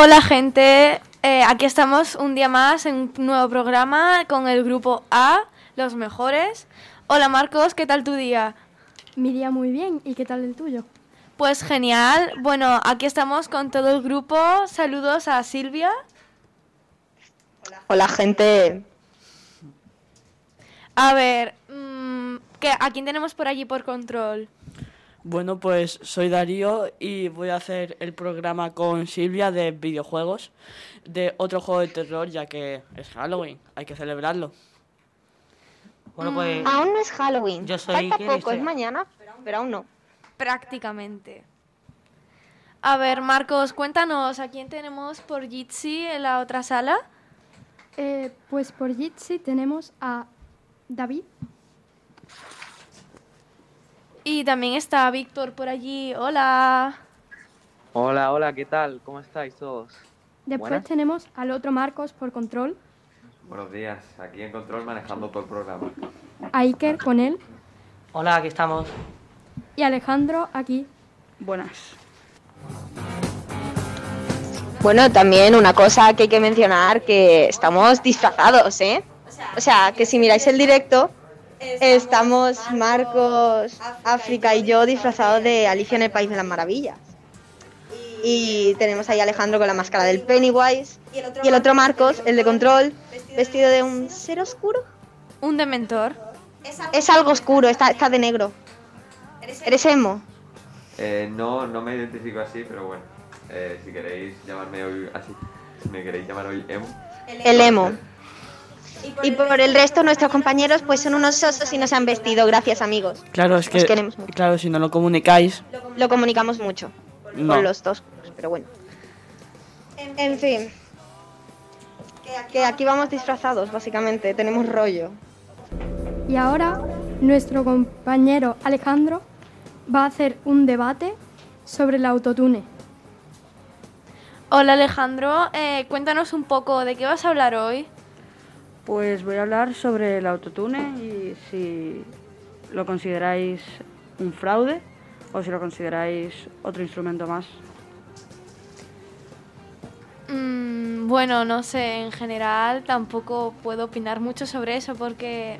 Hola gente, Eh, aquí estamos un día más en un nuevo programa con el grupo A, los mejores. Hola Marcos, ¿qué tal tu día? Mi día muy bien, ¿y qué tal el tuyo? Pues genial, bueno, aquí estamos con todo el grupo. Saludos a Silvia. Hola gente, A ver, mm, ¿qué- ¿a quién tenemos por allí por control? Bueno, pues soy Darío y voy a hacer el programa con Silvia de videojuegos, de otro juego de terror, ya que es Halloween, hay que celebrarlo. Bueno, pues aún no es Halloween. Yo soy Falta poco, es mañana, pero aún no. Prácticamente. A ver, Marcos, cuéntanos, ¿a quién tenemos por Jitsi en la otra sala? Eh, pues por Jitsi tenemos a David, Y también está Víctor por allí. Hola. Hola, hola, ¿qué tal? ¿Cómo estáis todos? después Buenas. tenemos al otro Marcos por control, Buenos días, aquí en control manejando todo el programa. a Iker con él hola, aquí estamos. y Alejandro aquí. Buenas. Bueno, también una cosa que hay que mencionar, que estamos disfrazados, ¿eh? O sea, que si miráis el directo, estamos Marcos, África y yo disfrazados de Alicia en el País de las Maravillas. Y tenemos ahí a Alejandro con la máscara del Pennywise y el otro Marcos, el de control, vestido de un ser oscuro. Un dementor. Es algo oscuro, está, está de negro. ¿Eres emo? Eh, no, no me identifico así, pero bueno, eh, si queréis llamarme hoy así, si me queréis llamar hoy emo. El emo. Y por el resto, nuestros compañeros pues son unos sosos y nos han vestido. Gracias, amigos. Claro, es Os que, queremos mucho. claro, si no lo comunicáis, Lo comunicamos mucho no. con los dos, pero bueno. En fin. Que aquí vamos disfrazados, básicamente. Tenemos rollo. Y ahora nuestro compañero Alejandro va a hacer un debate sobre el autotune. Hola Alejandro, Eh, cuéntanos un poco de qué vas a hablar hoy. Pues voy a hablar sobre el autotune y si lo consideráis un fraude o si lo consideráis otro instrumento más. Mm, bueno, no sé, en general tampoco puedo opinar mucho sobre eso porque,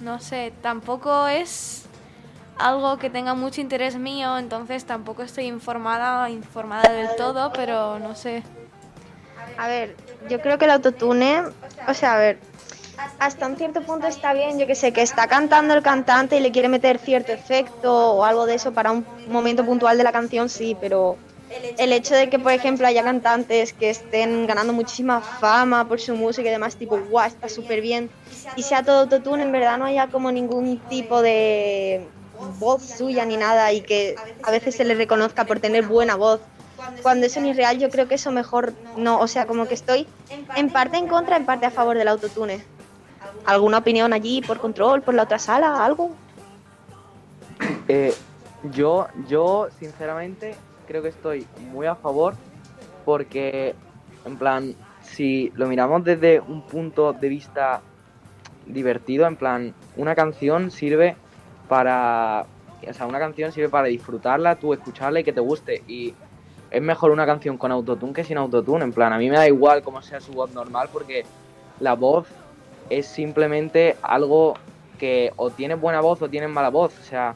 no sé, tampoco es algo que tenga mucho interés mío, entonces tampoco estoy informada informada del todo, pero no sé. A ver, yo creo que el autotune, o sea, a ver, hasta un cierto punto está bien, yo que sé, que está cantando el cantante y le quiere meter cierto efecto o algo de eso para un momento puntual de la canción, sí, pero el hecho de que, por ejemplo, haya cantantes que estén ganando muchísima fama por su música y demás, tipo, guau, está súper bien, y sea todo autotune, en verdad no haya como ningún tipo de voz suya ni nada y que a veces se le reconozca por tener buena voz cuando eso ni es real, yo creo que eso mejor no. O sea, como que estoy en parte en contra, en parte a favor del autotune. ¿Alguna opinión allí por control, por la otra sala, algo? Eh, yo, yo, sinceramente, creo que estoy muy a favor porque, en plan, si lo miramos desde un punto de vista divertido, en plan, una canción sirve para... O sea, una canción sirve para disfrutarla, tú escucharla y que te guste. Y es mejor una canción con autotune que sin autotune. En plan, a mí me da igual cómo sea su voz normal porque la voz es simplemente algo que o tienes buena voz o tienes mala voz. O sea,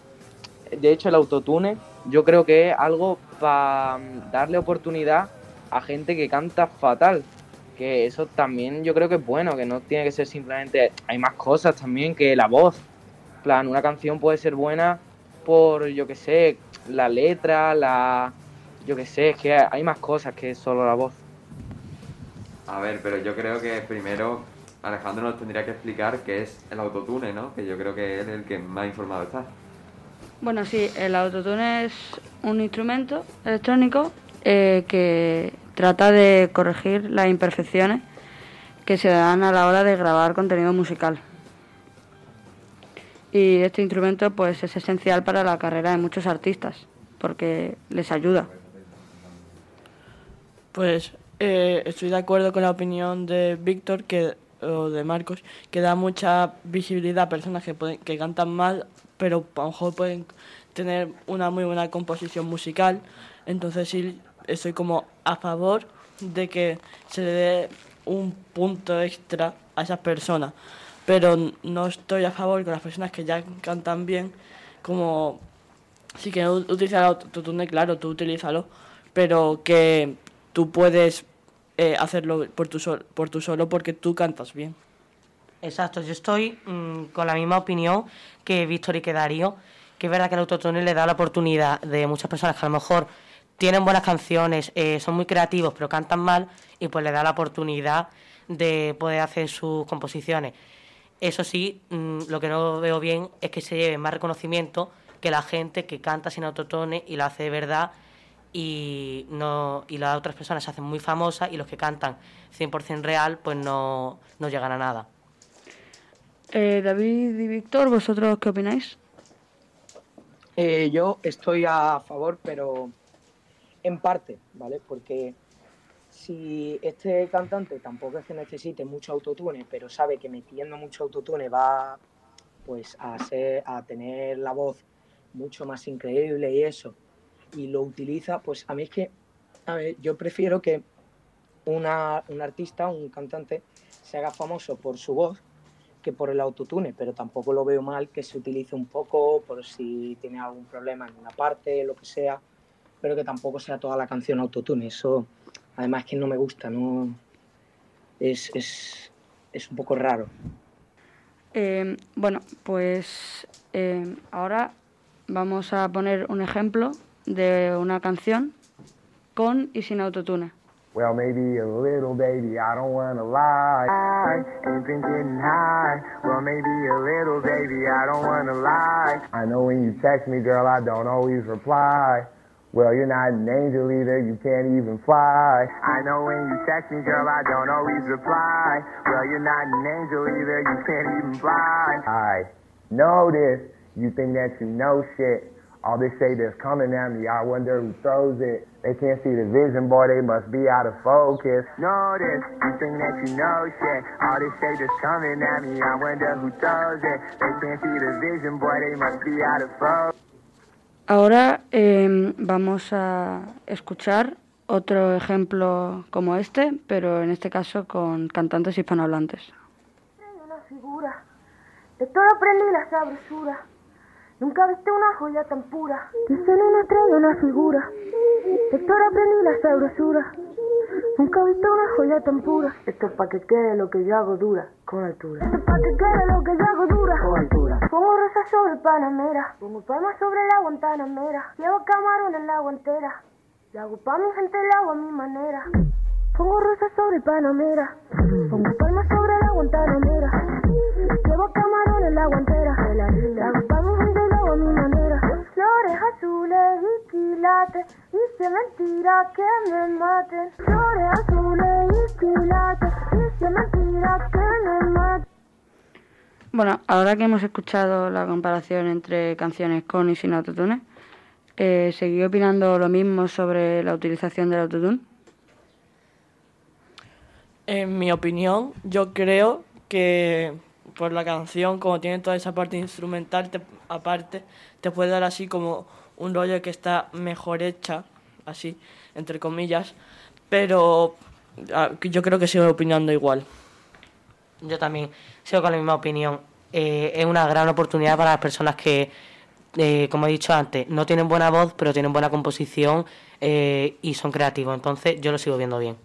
de hecho el autotune yo creo que es algo para darle oportunidad a gente que canta fatal. Que eso también yo creo que es bueno, que no tiene que ser simplemente... Hay más cosas también que la voz. Plan, una canción puede ser buena por, yo que sé, la letra, la... Yo que sé, es que hay más cosas que solo la voz. A ver, pero yo creo que primero Alejandro nos tendría que explicar qué es el autotune, ¿no? Que yo creo que él es el que más informado está. Bueno, sí, el autotune es un instrumento electrónico eh, que trata de corregir las imperfecciones que se dan a la hora de grabar contenido musical. Y este instrumento pues es esencial para la carrera de muchos artistas porque les ayuda. pues eh, estoy de acuerdo con la opinión de Víctor que, o de Marcos, que da mucha visibilidad a personas que, pueden, que cantan mal, pero a lo mejor pueden tener una muy buena composición musical. Entonces sí, estoy como a favor de que se le dé un punto extra a esas personas, pero no estoy a favor con las personas que ya cantan bien, como si que utilizar autotune, claro, tú utilízalo, pero que tú puedes eh, hacerlo por tu, sol, por tu solo porque tú cantas bien. Exacto, yo estoy mm, con la misma opinión que Víctor y que Darío, que es verdad que el autotune le da la oportunidad de muchas personas que a lo mejor tienen buenas canciones, eh, son muy creativos pero cantan mal y pues le da la oportunidad de poder hacer sus composiciones. Eso sí, mm, lo que no veo bien es que se lleve más reconocimiento que la gente que canta sin autotune y lo hace de verdad y no y las otras personas se hacen muy famosas y los que cantan 100% real pues no, no llegan a nada. Eh, David y Víctor, ¿vosotros qué opináis? Eh, yo estoy a favor, pero en parte, ¿vale? Porque si este cantante tampoco es que necesite mucho autotune, pero sabe que metiendo mucho autotune va pues a ser, a tener la voz mucho más increíble y eso, y lo utiliza, pues a mí es que, a ver, yo prefiero que una, un artista, un cantante, se haga famoso por su voz que por el autotune, pero tampoco lo veo mal que se utilice un poco por si tiene algún problema en una parte, lo que sea, pero que tampoco sea toda la canción autotune. Eso, además, que no me gusta, no es, es, es un poco raro. Eh, bueno, pues eh, ahora vamos a poner un ejemplo de una canción con y sin autotune. Well, maybe a little baby, I don't wanna lie. Ain't been getting high. Well, maybe a little baby, I don't wanna lie. I know when you text me, girl, I don't always reply. Well, you're not an angel either, you can't even fly. I know when you text me, girl, I don't always reply. Well, you're not an angel either, you can't even fly. I know this, you think that you know shit. All this shade that's coming at me, I wonder who throws it. They can't see the vision, boy, they must be out of focus. Notice, you think that you know shit. All this shade that's coming at me, I wonder who throws it. They can't see the vision, boy, they must be out of focus. Ahora eh, vamos a escuchar otro ejemplo como este, pero en este caso con cantantes hispanohablantes. Una figura, de todo aprendí la sabrosura. Nunca viste una joya tan pura. Que en una estrella una figura. Todo aprendí la sabrosura. Nunca viste una joya tan pura. Esto es pa' que quede lo que yo hago dura, con altura. Esto es pa' que quede lo que yo hago dura, con altura. Pongo rosas sobre Panamera. Pongo palmas sobre la Guantanamera. Llevo camarón en la guantera. Le hago pa' mi gente, le hago a mi manera. Pongo rosas sobre Panamera. Pongo palmas sobre la Guantanamera. Llevo camarón en la guantera. Le hago pa' mi gente, le hago a mi manera. Flores azules y quilates. Hice mentira que me maten. Flores azules y quilates. Hice mentira que me maten. Bueno, ahora que hemos escuchado la comparación entre canciones con y sin autotune, eh, ¿seguí opinando lo mismo sobre la utilización del autotune? En mi opinión, yo creo que por la canción, como tiene toda esa parte instrumental, te- aparte, te puede dar así como un rollo que está mejor hecha, así, entre comillas, pero ah, yo creo que sigo opinando igual. Yo también sigo con la misma opinión. Eh, es una gran oportunidad para las personas que, eh, como he dicho antes, no tienen buena voz, pero tienen buena composición eh, y son creativos. Entonces, yo lo sigo viendo bien.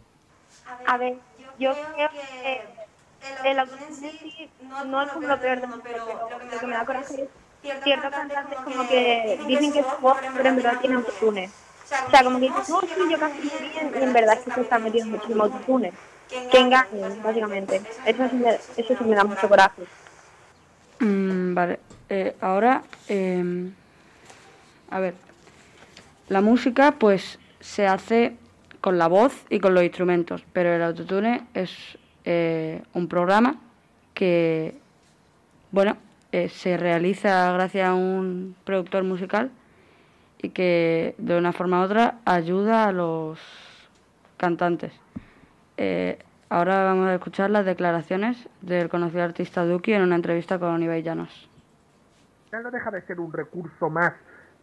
A ver, yo creo que el autotune en sí no es como lo peor del mundo, pero lo que me da coraje es ciertos cantantes como que dicen que su voz, pero en verdad tiene autotune. O sea, como que dicen, no, sí, yo muy bien, y en verdad es que se están metiendo muchísimo autotune. Que engañen, básicamente. Eso sí me, eso sí me da mucho coraje. Mm, vale, eh, ahora, eh, a ver, la música pues se hace con la voz y con los instrumentos, pero el autotune es eh, un programa que, bueno, eh, se realiza gracias a un productor musical y que de una forma u otra ayuda a los cantantes. Eh, ahora vamos a escuchar las declaraciones del conocido artista Duki en una entrevista con Ibai Llanos. final no deja de ser un recurso más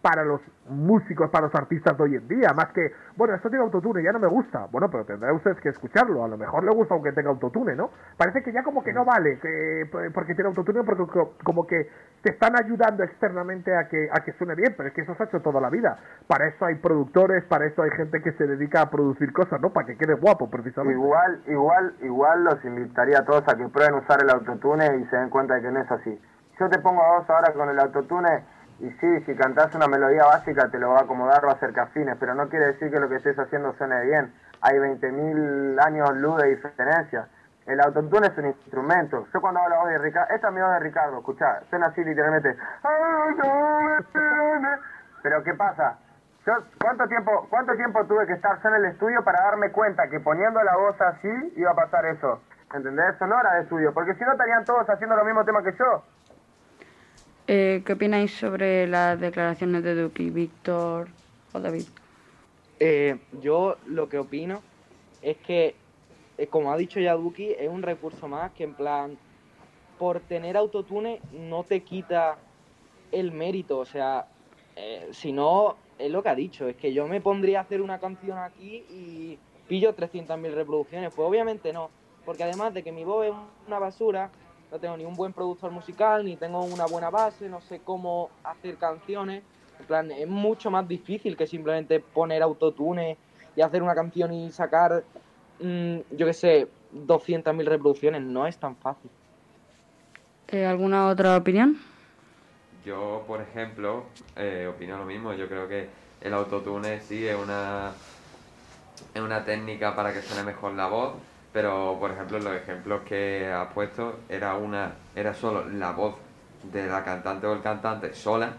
para los músicos, para los artistas de hoy en día, más que, bueno, esto tiene autotune, ya no me gusta. Bueno, pero tendrá ustedes que escucharlo, a lo mejor le gusta aunque tenga autotune, ¿no? Parece que ya como que no vale, que, porque tiene autotune, porque co- como que te están ayudando externamente a que, a que suene bien, pero es que eso se ha hecho toda la vida. Para eso hay productores, para eso hay gente que se dedica a producir cosas, ¿no? Para que quede guapo, precisamente. Igual, igual, igual los invitaría a todos a que prueben usar el autotune y se den cuenta de que no es así. Yo te pongo a vos ahora con el autotune y sí, si cantás una melodía básica te lo va a acomodar, va a hacer que pero no quiere decir que lo que estés haciendo suene bien. Hay 20.000 años luz de diferencia. El autotune es un instrumento. Yo cuando voz de Ricardo, esta es mi voz de Ricardo, escuchá, suena así literalmente. Pero ¿qué pasa? Yo, ¿cuánto tiempo, ¿Cuánto tiempo tuve que estar yo en el estudio para darme cuenta que poniendo la voz así iba a pasar eso? ¿Entendés? Son horas de estudio, porque si no estarían todos haciendo lo mismo tema que yo. Eh, ¿Qué opináis sobre las declaraciones de Duki, Víctor o David? Eh, yo lo que opino es que, eh, como ha dicho ya Duki, es un recurso más que en plan, por tener autotune no te quita el mérito, o sea, eh, si no, es lo que ha dicho, es que yo me pondría a hacer una canción aquí y pillo 300.000 reproducciones, pues obviamente no, porque además de que mi voz es una basura, no tengo ni un buen productor musical, ni tengo una buena base, no sé cómo hacer canciones. En plan, es mucho más difícil que simplemente poner autotune y hacer una canción y sacar, mm, yo qué sé, 200.000 reproducciones. No es tan fácil. Eh, ¿Alguna otra opinión? Yo, por ejemplo, eh, opino lo mismo. Yo creo que el autotune sí es una, es una técnica para que suene mejor la voz, pero por ejemplo los ejemplos que has puesto era una era solo la voz de la cantante o el cantante sola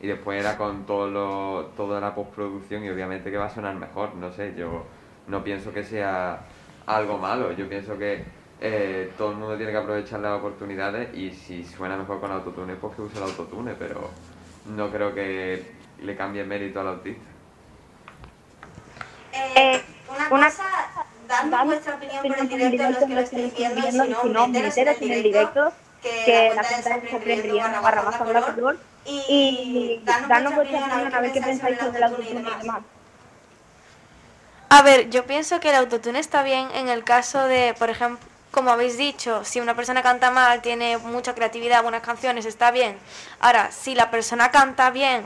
y después era con todo lo, toda la postproducción y obviamente que va a sonar mejor. No sé, yo no pienso que sea algo malo. Yo pienso que eh, todo el mundo tiene que aprovechar las oportunidades y si suena mejor con autotune, pues que use el autotune, pero no creo que le cambie mérito al autista. Eh, una cosa, dando vuestra opinión por el directo, los que lo estáis viendo, y si no, meteros en el directo, que la cuenta es Riana barra baja bla color, y danos vuestra opinión a ver qué pensáis sobre el autotune y demás. A ver, yo pienso que el autotune está bien en el caso de, por ejemplo, como habéis dicho, si una persona canta mal, tiene mucha creatividad, buenas canciones, está bien. Ahora, si la persona canta bien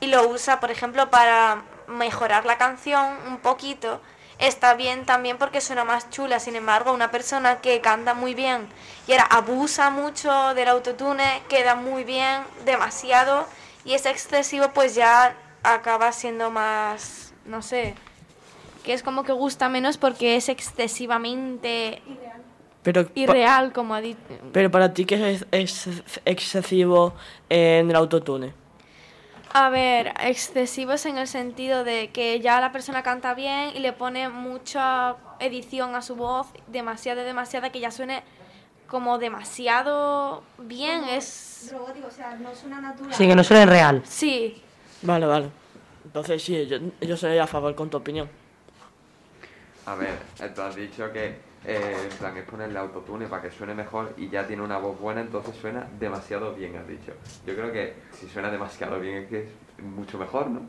y lo usa, por ejemplo, para mejorar la canción un poquito, está bien también porque suena más chula. Sin embargo, una persona que canta muy bien y ahora abusa mucho del autotune, queda muy bien, demasiado, y es excesivo, pues ya acaba siendo más, no sé, que es como que gusta menos porque es excesivamente Pero, irreal, como ha dicho. pero para ti, ¿qué es, es excesivo en el autotune? A ver, excesivos en el sentido de que ya la persona canta bien y le pone mucha edición a su voz, demasiada, demasiada, que ya suene como demasiado bien. Es. Robótico, o sea, no suena natural. Sí, que no suene real. Sí. Vale, vale. Entonces sí, yo, yo soy a favor con tu opinión. A ver, tú has dicho que eh, en plan es ponerle autotune para que suene mejor y ya tiene una voz buena, entonces suena demasiado bien, has dicho. Yo creo que si suena demasiado bien es que es mucho mejor, ¿no?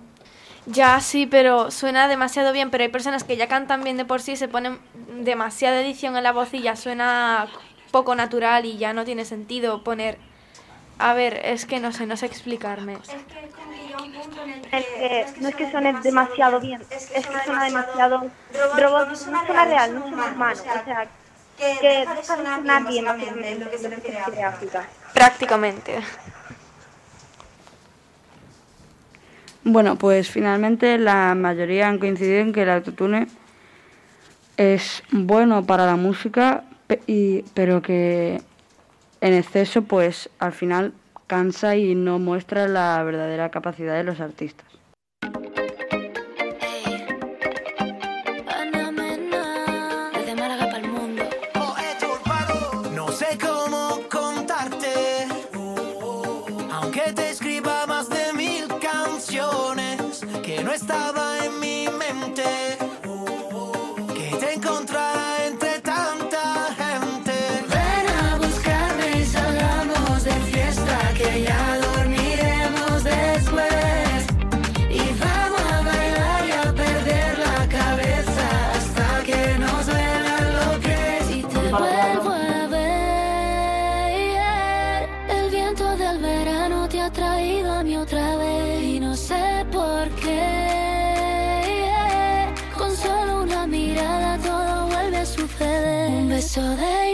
Ya sí, pero suena demasiado bien, pero hay personas que ya cantan bien de por sí, se ponen demasiada edición en la voz y ya suena poco natural y ya no tiene sentido poner... A ver, es que no sé, no sé explicarme. Es que no es que suene demasiado bien, es que suena demasiado robot, no suena real, no suena humano, o sea, que deja de sonar bien, lo que se refiere a África. Prácticamente. Bueno, pues finalmente la mayoría han coincidido en que el autotune es bueno para la música, pe- y, pero que en exceso pues al final cansa y no muestra la verdadera capacidad de los artistas. Suceder. Un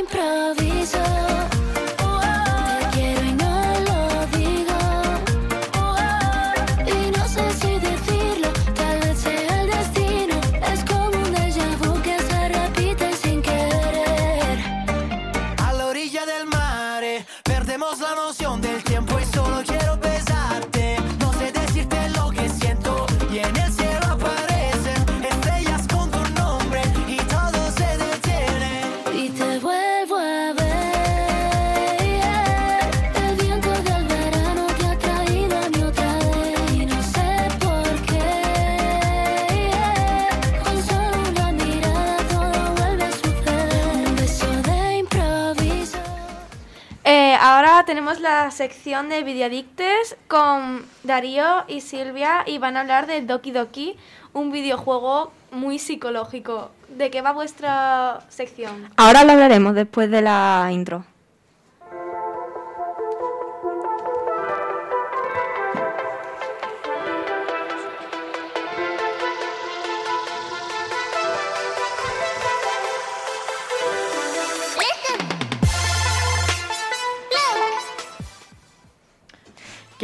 tenemos la sección de videoadictes con Darío y Silvia y van a hablar de Doki Doki, un videojuego muy psicológico. ¿De qué va vuestra sección? Ahora lo hablaremos después de la intro.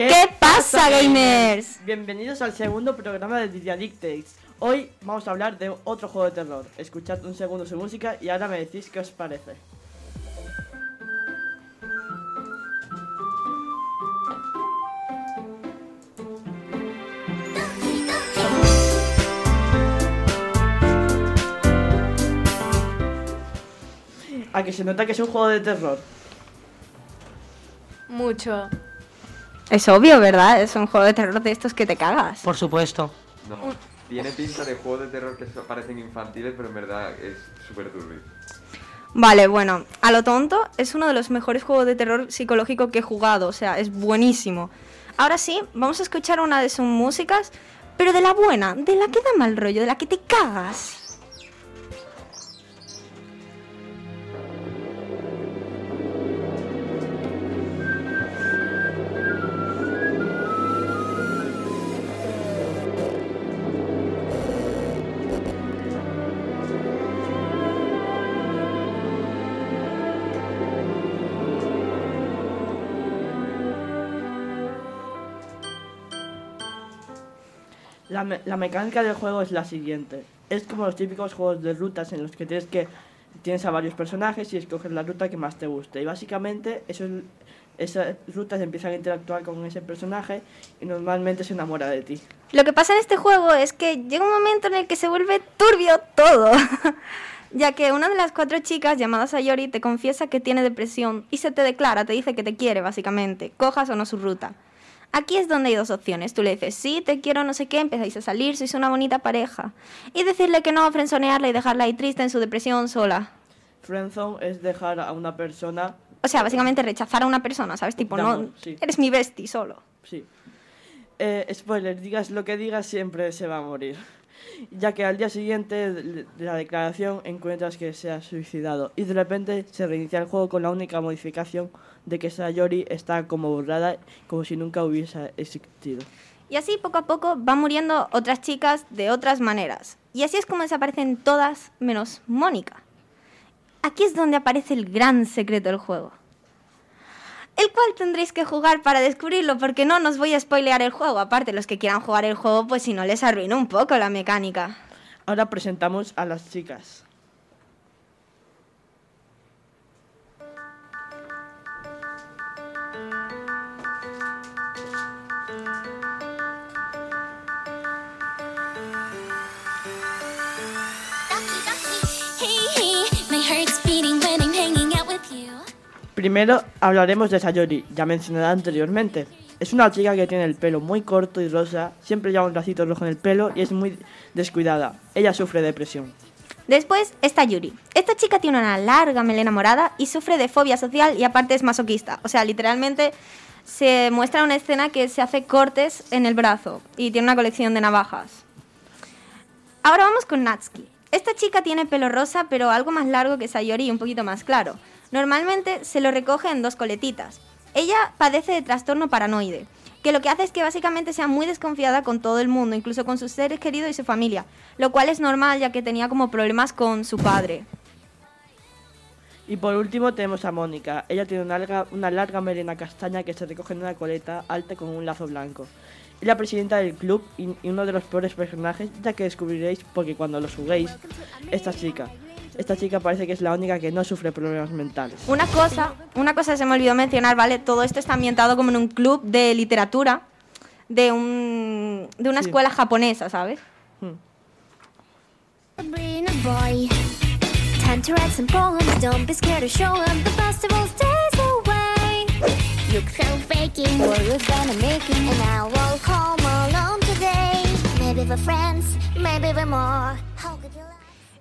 ¿Qué pasa, gamers? Bienvenidos al segundo programa de Videoadictes. Hoy vamos a hablar de otro juego de terror. Escuchad un segundo su música y ahora me decís qué os parece. A que se nota que es un juego de terror. Mucho. Es obvio, ¿verdad? Es un juego de terror de estos que te cagas. Por supuesto. No, tiene pinta de juego de terror que parecen infantiles, pero en verdad es súper turbio. Vale, bueno, a lo tonto, es uno de los mejores juegos de terror psicológico que he jugado, o sea, es buenísimo. Ahora sí, vamos a escuchar una de sus músicas, pero de la buena, de la que da mal rollo, de la que te cagas. La, la mecánica del juego es la siguiente. Es como los típicos juegos de rutas en los que tienes que tienes a varios personajes y escoges la ruta que más te guste. Y básicamente esas rutas empiezan a interactuar con ese personaje y normalmente se enamora de ti. Lo que pasa en este juego es que llega un momento en el que se vuelve turbio todo. ya que una de las cuatro chicas llamada Sayori te confiesa que tiene depresión y se te declara, te dice que te quiere básicamente, cojas o no su ruta. Aquí es donde hay dos opciones. Tú le dices, sí, te quiero, no sé qué, empezáis a salir, sois una bonita pareja. Y decirle que no, frenzonearla y dejarla ahí triste en su depresión sola. Friendzone es dejar a una persona... O sea, básicamente rechazar a una persona, ¿sabes? Tipo, De no, sí. eres mi bestie solo. Sí. Eh, spoiler, digas lo que digas, siempre se va a morir. Ya que al día siguiente de la declaración encuentras que se ha suicidado y de repente se reinicia el juego con la única modificación de que Sayori está como borrada, como si nunca hubiese existido. Y así poco a poco van muriendo otras chicas de otras maneras. Y así es como desaparecen todas menos Mónica. Aquí es donde aparece el gran secreto del juego. El cual tendréis que jugar para descubrirlo, porque no nos voy a spoilear el juego. Aparte, los que quieran jugar el juego, pues si no les arruino un poco la mecánica. Ahora presentamos a las chicas. Primero hablaremos de Sayori, ya mencionada anteriormente. Es una chica que tiene el pelo muy corto y rosa, siempre lleva un racito rojo en el pelo y es muy descuidada. Ella sufre depresión. Después está Yuri. Esta chica tiene una larga melena morada y sufre de fobia social y aparte es masoquista. O sea, literalmente se muestra una escena que se hace cortes en el brazo y tiene una colección de navajas. Ahora vamos con Natsuki. Esta chica tiene pelo rosa, pero algo más largo que Sayori y un poquito más claro. Normalmente se lo recoge en dos coletitas. Ella padece de trastorno paranoide, que lo que hace es que básicamente sea muy desconfiada con todo el mundo, incluso con sus seres queridos y su familia, lo cual es normal ya que tenía como problemas con su padre. Y por último tenemos a Mónica. Ella tiene una larga, una larga melena castaña que se recoge en una coleta alta con un lazo blanco. Es la presidenta del club y, y uno de los peores personajes, ya que descubriréis porque cuando los juguéis, esta chica. Esta chica parece que es la única que no sufre problemas mentales. Una cosa, una cosa se me olvidó mencionar, ¿vale? Todo esto está ambientado como en un club de literatura de un de una Sí. escuela japonesa, ¿sabes? Being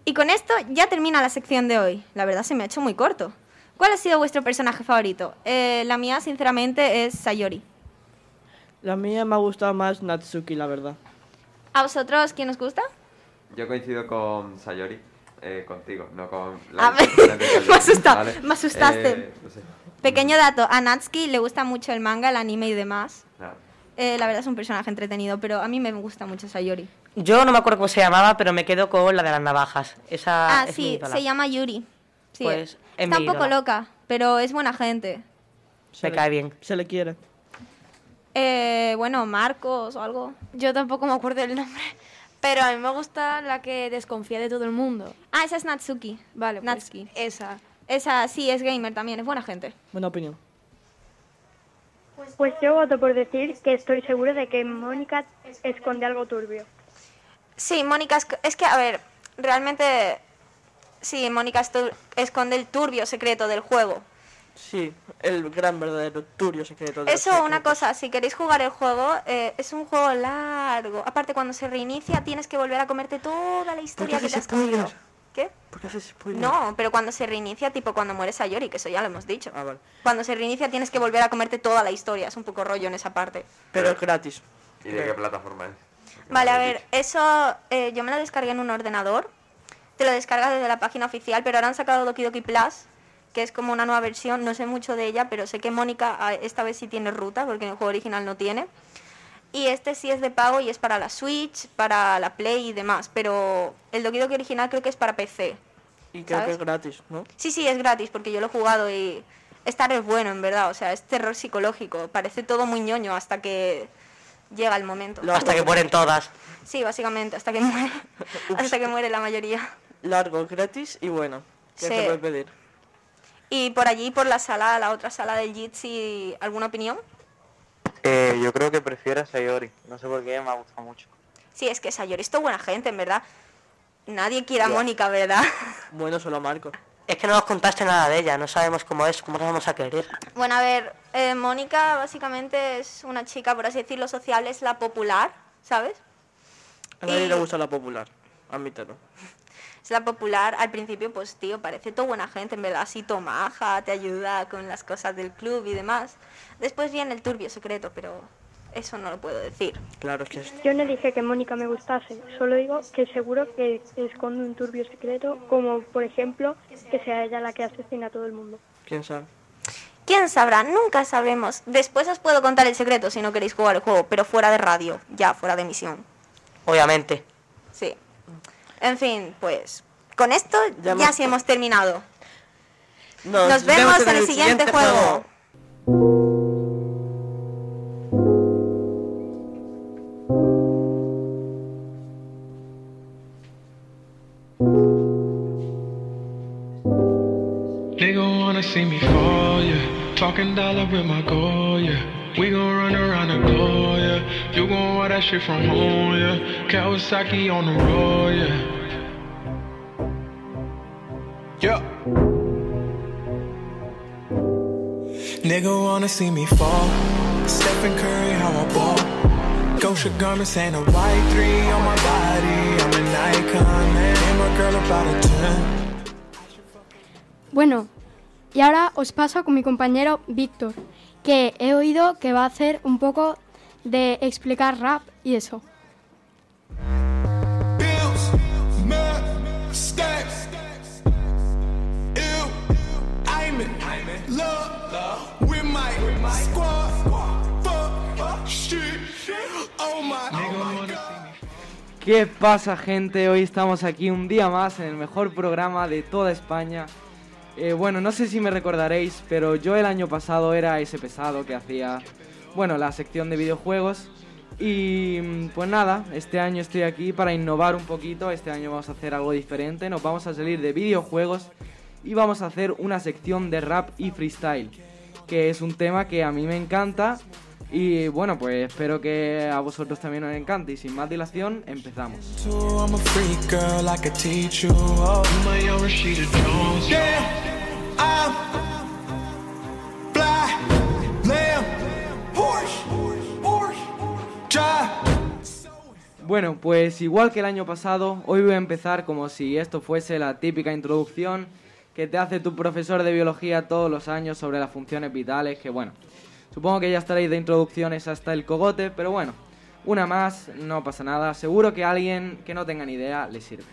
Y con esto ya termina la sección de hoy. La verdad se me ha hecho muy corto. ¿Cuál ha sido vuestro personaje favorito? Eh, la mía, sinceramente, es Sayori. La mía me ha gustado más Natsuki, la verdad. ¿A vosotros quién os gusta? Yo coincido con Sayori, eh, contigo, no con A ver, diferente Sayori, me asusta- ¿vale? me asustaste. Eh, no sé, Pequeño dato, a Natsuki le gusta mucho el manga, el anime y demás. nada. Eh, la verdad es un personaje entretenido, pero a mí me gusta mucho Sayori. Yo no me acuerdo cómo se llamaba, pero me quedo con la de las navajas. Esa Ah, es sí, se llama Yuri. Sí, Pues, es está mi un poco loca, pero es buena gente. Me cae bien. Se le quiere. Eh, bueno, Marcos o algo. Yo tampoco me acuerdo del nombre. Pero a mí me gusta la que desconfía de todo el mundo. Ah, esa es Natsuki. Vale, pues Natsuki. esa. Esa sí es gamer también, es buena gente. Buena opinión. Pues yo voto por decir que estoy seguro de que Mónica esconde algo turbio. Sí, Mónica, es que, es que, a ver, realmente, sí, Mónica esconde el turbio secreto del juego. Sí, el gran verdadero turbio secreto. de Eso, una cosa, si queréis jugar el juego, eh, es un juego largo. Aparte, cuando se reinicia, tienes que volver a comerte toda la historia que te has comido. ¿Qué? ¿Por qué haces spoiler? No, pero cuando se reinicia, tipo cuando muere Sayori, que eso ya lo hemos dicho. Ah, vale. Cuando se reinicia, tienes que volver a comerte toda la historia. Es un poco rollo en esa parte. Pero es gratis. ¿Y de qué plataforma es? Vale, a ver, eso eh, yo me lo descargué en un ordenador. Te lo descargas desde la página oficial, pero ahora han sacado Doki Doki Plus, que es como una nueva versión. No sé mucho de ella, pero sé que Mónica ah, esta vez sí tiene ruta, porque en el juego original no tiene. Y este sí es de pago y es para la Switch, para la Play y demás. Pero el Doki Doki original creo que es para PC. Y creo ¿sabes? que es gratis, ¿no? Sí, sí, es gratis, porque yo lo he jugado y está re bueno, en verdad. O sea, es terror psicológico. Parece todo muy ñoño hasta que llega el momento. Hasta que mueren todas. Sí, básicamente, hasta que muere. hasta que muere la mayoría. Largo, gratis y bueno. ¿Qué Sí. se puede pedir? Y por allí, por la sala, la otra sala del Jitsi, ¿alguna opinión? Eh, yo creo que prefiero a Sayori. No sé por qué, me ha gustado mucho. Sí, es que Sayori es toda buena gente, en verdad. Nadie quiere a Mónica, ¿verdad? Bueno, solo Marco. Es que no nos contaste nada de ella, no sabemos cómo es, cómo nos vamos a querer. Bueno, a ver, eh, Mónica básicamente es una chica, por así decirlo, sociable, es la popular, ¿sabes? A nadie Y- le gusta la popular. Admítelo. Es la popular, al principio, pues tío, parece toda buena gente, en verdad, así tomaja, te ayuda con las cosas del club y demás. Después viene el turbio secreto, pero eso no lo puedo decir. Claro, es que es... Yo no dije que Mónica me gustase, solo digo que seguro que esconde un turbio secreto, como por ejemplo que sea ella la que asesina a todo el mundo. ¿Quién sabe? ¿Quién sabrá? Nunca sabremos. Después os puedo contar el secreto si no queréis jugar el juego, pero fuera de radio, ya, fuera de emisión. Obviamente. Sí. En fin, pues con esto ya, hemos- sí hemos terminado. Nos, Nos vemos en el siguiente juego. Nigga from home, yeah. Kawasaki on the road, yeah. Yeah. Nigga wanna see me fall. Stephen Curry, how I ball. Gosha garments and a white three on my body. I'm an icon, man. And my girl about a 10. Bueno, y ahora os paso con mi compañero Víctor, que he oído que va a hacer un poco de explicar rap y eso. Oh my ¿Qué pasa gente? Hoy estamos aquí un día más en el mejor programa de toda España. Eh, bueno, no sé si me recordaréis, pero yo el año pasado era ese pesado que hacía, bueno, la sección de videojuegos. Y mm, pues nada, este año estoy aquí para innovar un poquito, este año vamos a hacer algo diferente, nos vamos a salir de videojuegos y vamos a hacer una sección de rap y freestyle, que es un tema que a mí me encanta. Y bueno, pues espero que a vosotros también os encante. Y sin más dilación empezamos. Bueno, pues igual que el año pasado, hoy voy a empezar como si esto fuese la típica introducción que te hace tu profesor de biología todos los años sobre las funciones vitales, que bueno, supongo que ya estaréis de introducciones hasta el cogote, pero bueno, una más, no pasa nada, seguro que a alguien que no tenga ni idea le sirve.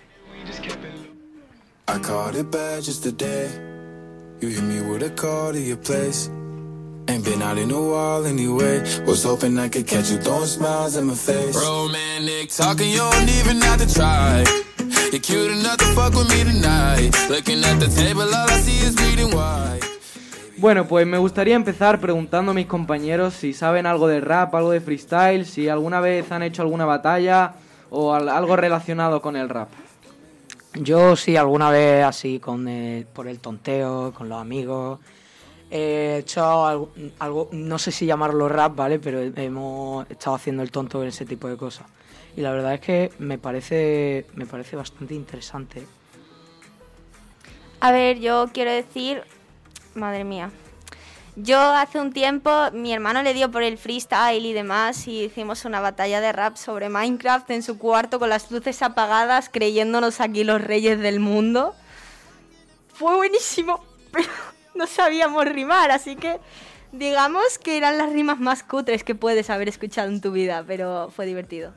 Ain't been out in a while anyway. Was hoping I could catch you throwing smiles in my face. Romantic talking, you don't even have to try. You're cute enough to fuck with me tonight. Looking at the table, all I see is bleeding white. Bueno, pues me gustaría empezar preguntando a mis compañeros si saben algo de rap, algo de freestyle, si alguna vez han hecho alguna batalla o al- algo relacionado con el rap. Yo sí, alguna vez así, con eh, por el tonteo, con los amigos. He hecho algo, no sé si llamarlo rap, ¿vale? Pero hemos estado haciendo el tonto en ese tipo de cosas. Y la verdad es que me parece, me parece bastante interesante. A ver, yo quiero decir, madre mía. Yo hace un tiempo, mi hermano le dio por el freestyle y demás y hicimos una batalla de rap sobre Minecraft en su cuarto con las luces apagadas, creyéndonos aquí los reyes del mundo. Fue buenísimo, pero no sabíamos rimar, así que digamos que eran las rimas más cutres que puedes haber escuchado en tu vida, pero fue divertido.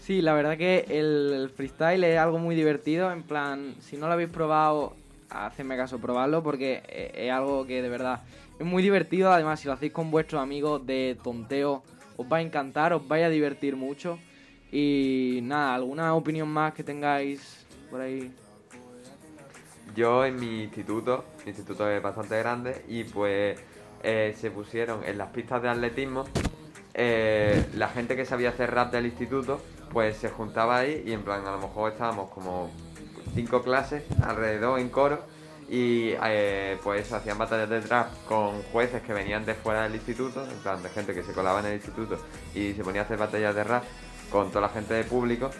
Sí, la verdad que el, freestyle es algo muy divertido, en plan, si no lo habéis probado, hacedme caso, probarlo porque eh, es algo que de verdad es muy divertido, además si lo hacéis con vuestros amigos de tonteo, os va a encantar, os vais a divertir mucho y nada, alguna opinión más que tengáis por ahí. Yo en mi instituto, mi instituto es bastante grande, y pues eh, se pusieron en las pistas de atletismo, eh, la gente que sabía hacer rap del instituto, pues se juntaba ahí y en plan a lo mejor estábamos como cinco clases alrededor en coro y eh, pues hacían batallas de rap con jueces que venían de fuera del instituto, en plan de gente que se colaba en el instituto y se ponía a hacer batallas de rap con toda la gente de público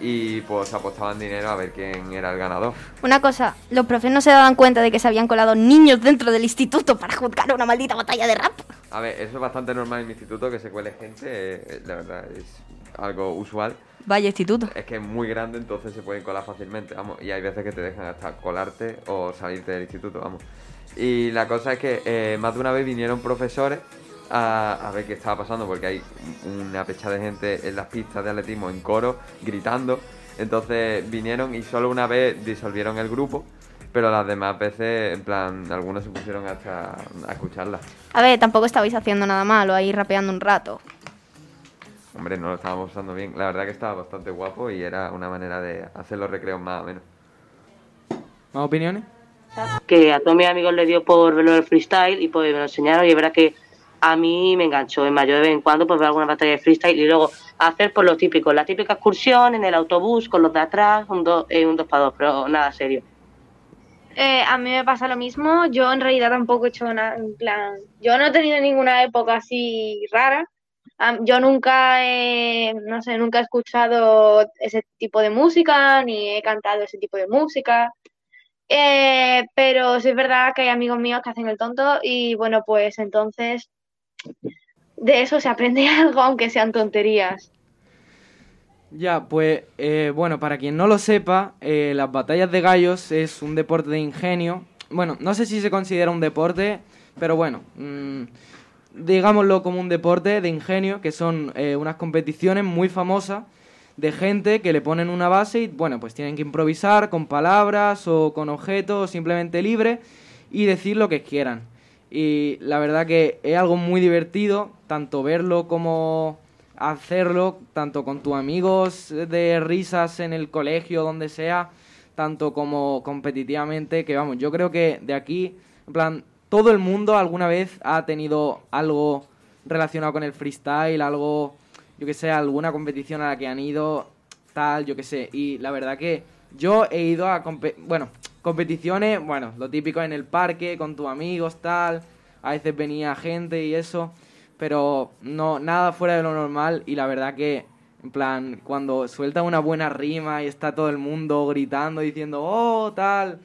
y pues apostaban dinero a ver quién era el ganador. Una cosa, los profes no se daban cuenta de que se habían colado niños dentro del instituto para juzgar una maldita batalla de rap. A ver, eso es bastante normal en mi instituto, que se cuele gente, eh, la verdad, es algo usual. Vaya instituto. Es que es muy grande, entonces se pueden colar fácilmente, vamos. Y hay veces que te dejan hasta colarte o salirte del instituto, vamos. Y la cosa es que eh, más de una vez vinieron profesores a, a ver qué estaba pasando, porque hay una pecha de gente en las pistas de atletismo en coro, gritando. Entonces vinieron y solo una vez disolvieron el grupo, pero las demás veces, en plan, algunos se pusieron hasta a escucharla. A ver, tampoco estabais haciendo nada malo ahí rapeando un rato. Hombre, no lo estábamos usando bien. La verdad que estaba bastante guapo y era una manera de hacer los recreos más o menos. ¿Más opiniones? que a todos mis amigos les dio por verlo el freestyle y pues me lo enseñaron y es verdad que a mí me enganchó. Es más, yo de vez en cuando pues veo alguna batalla de freestyle y luego hacer por lo típico, la típica excursión en el autobús con los de atrás, un 2 un dos para dos, pero nada serio. Eh, a mí me pasa lo mismo. Yo en realidad tampoco he hecho nada, en plan, yo no he tenido ninguna época así rara. Yo nunca he, no sé, nunca he escuchado ese tipo de música, ni he cantado ese tipo de música. Eh, pero sí es verdad que hay amigos míos que hacen el tonto y bueno, pues entonces de eso se aprende algo, aunque sean tonterías. Ya, pues eh, bueno, para quien no lo sepa, eh, las batallas de gallos es un deporte de ingenio. Bueno, no sé si se considera un deporte, pero bueno, mm, digámoslo como un deporte de ingenio, que son eh, unas competiciones muy famosas de gente que le ponen una base y bueno, pues tienen que improvisar con palabras o con objetos simplemente libre y decir lo que quieran. Y la verdad que es algo muy divertido, tanto verlo como hacerlo, tanto con tus amigos de risas en el colegio, donde sea, tanto como competitivamente, que vamos, yo creo que de aquí, en plan, todo el mundo alguna vez ha tenido algo relacionado con el freestyle, algo, yo que sé, alguna competición a la que han ido, tal, yo que sé. Y la verdad que yo he ido a, bueno, competiciones, bueno, lo típico en el parque, con tus amigos, tal, a veces venía gente y eso, pero no, nada fuera de lo normal. Y la verdad que, en plan, cuando suelta una buena rima y está todo el mundo gritando, diciendo, oh, tal,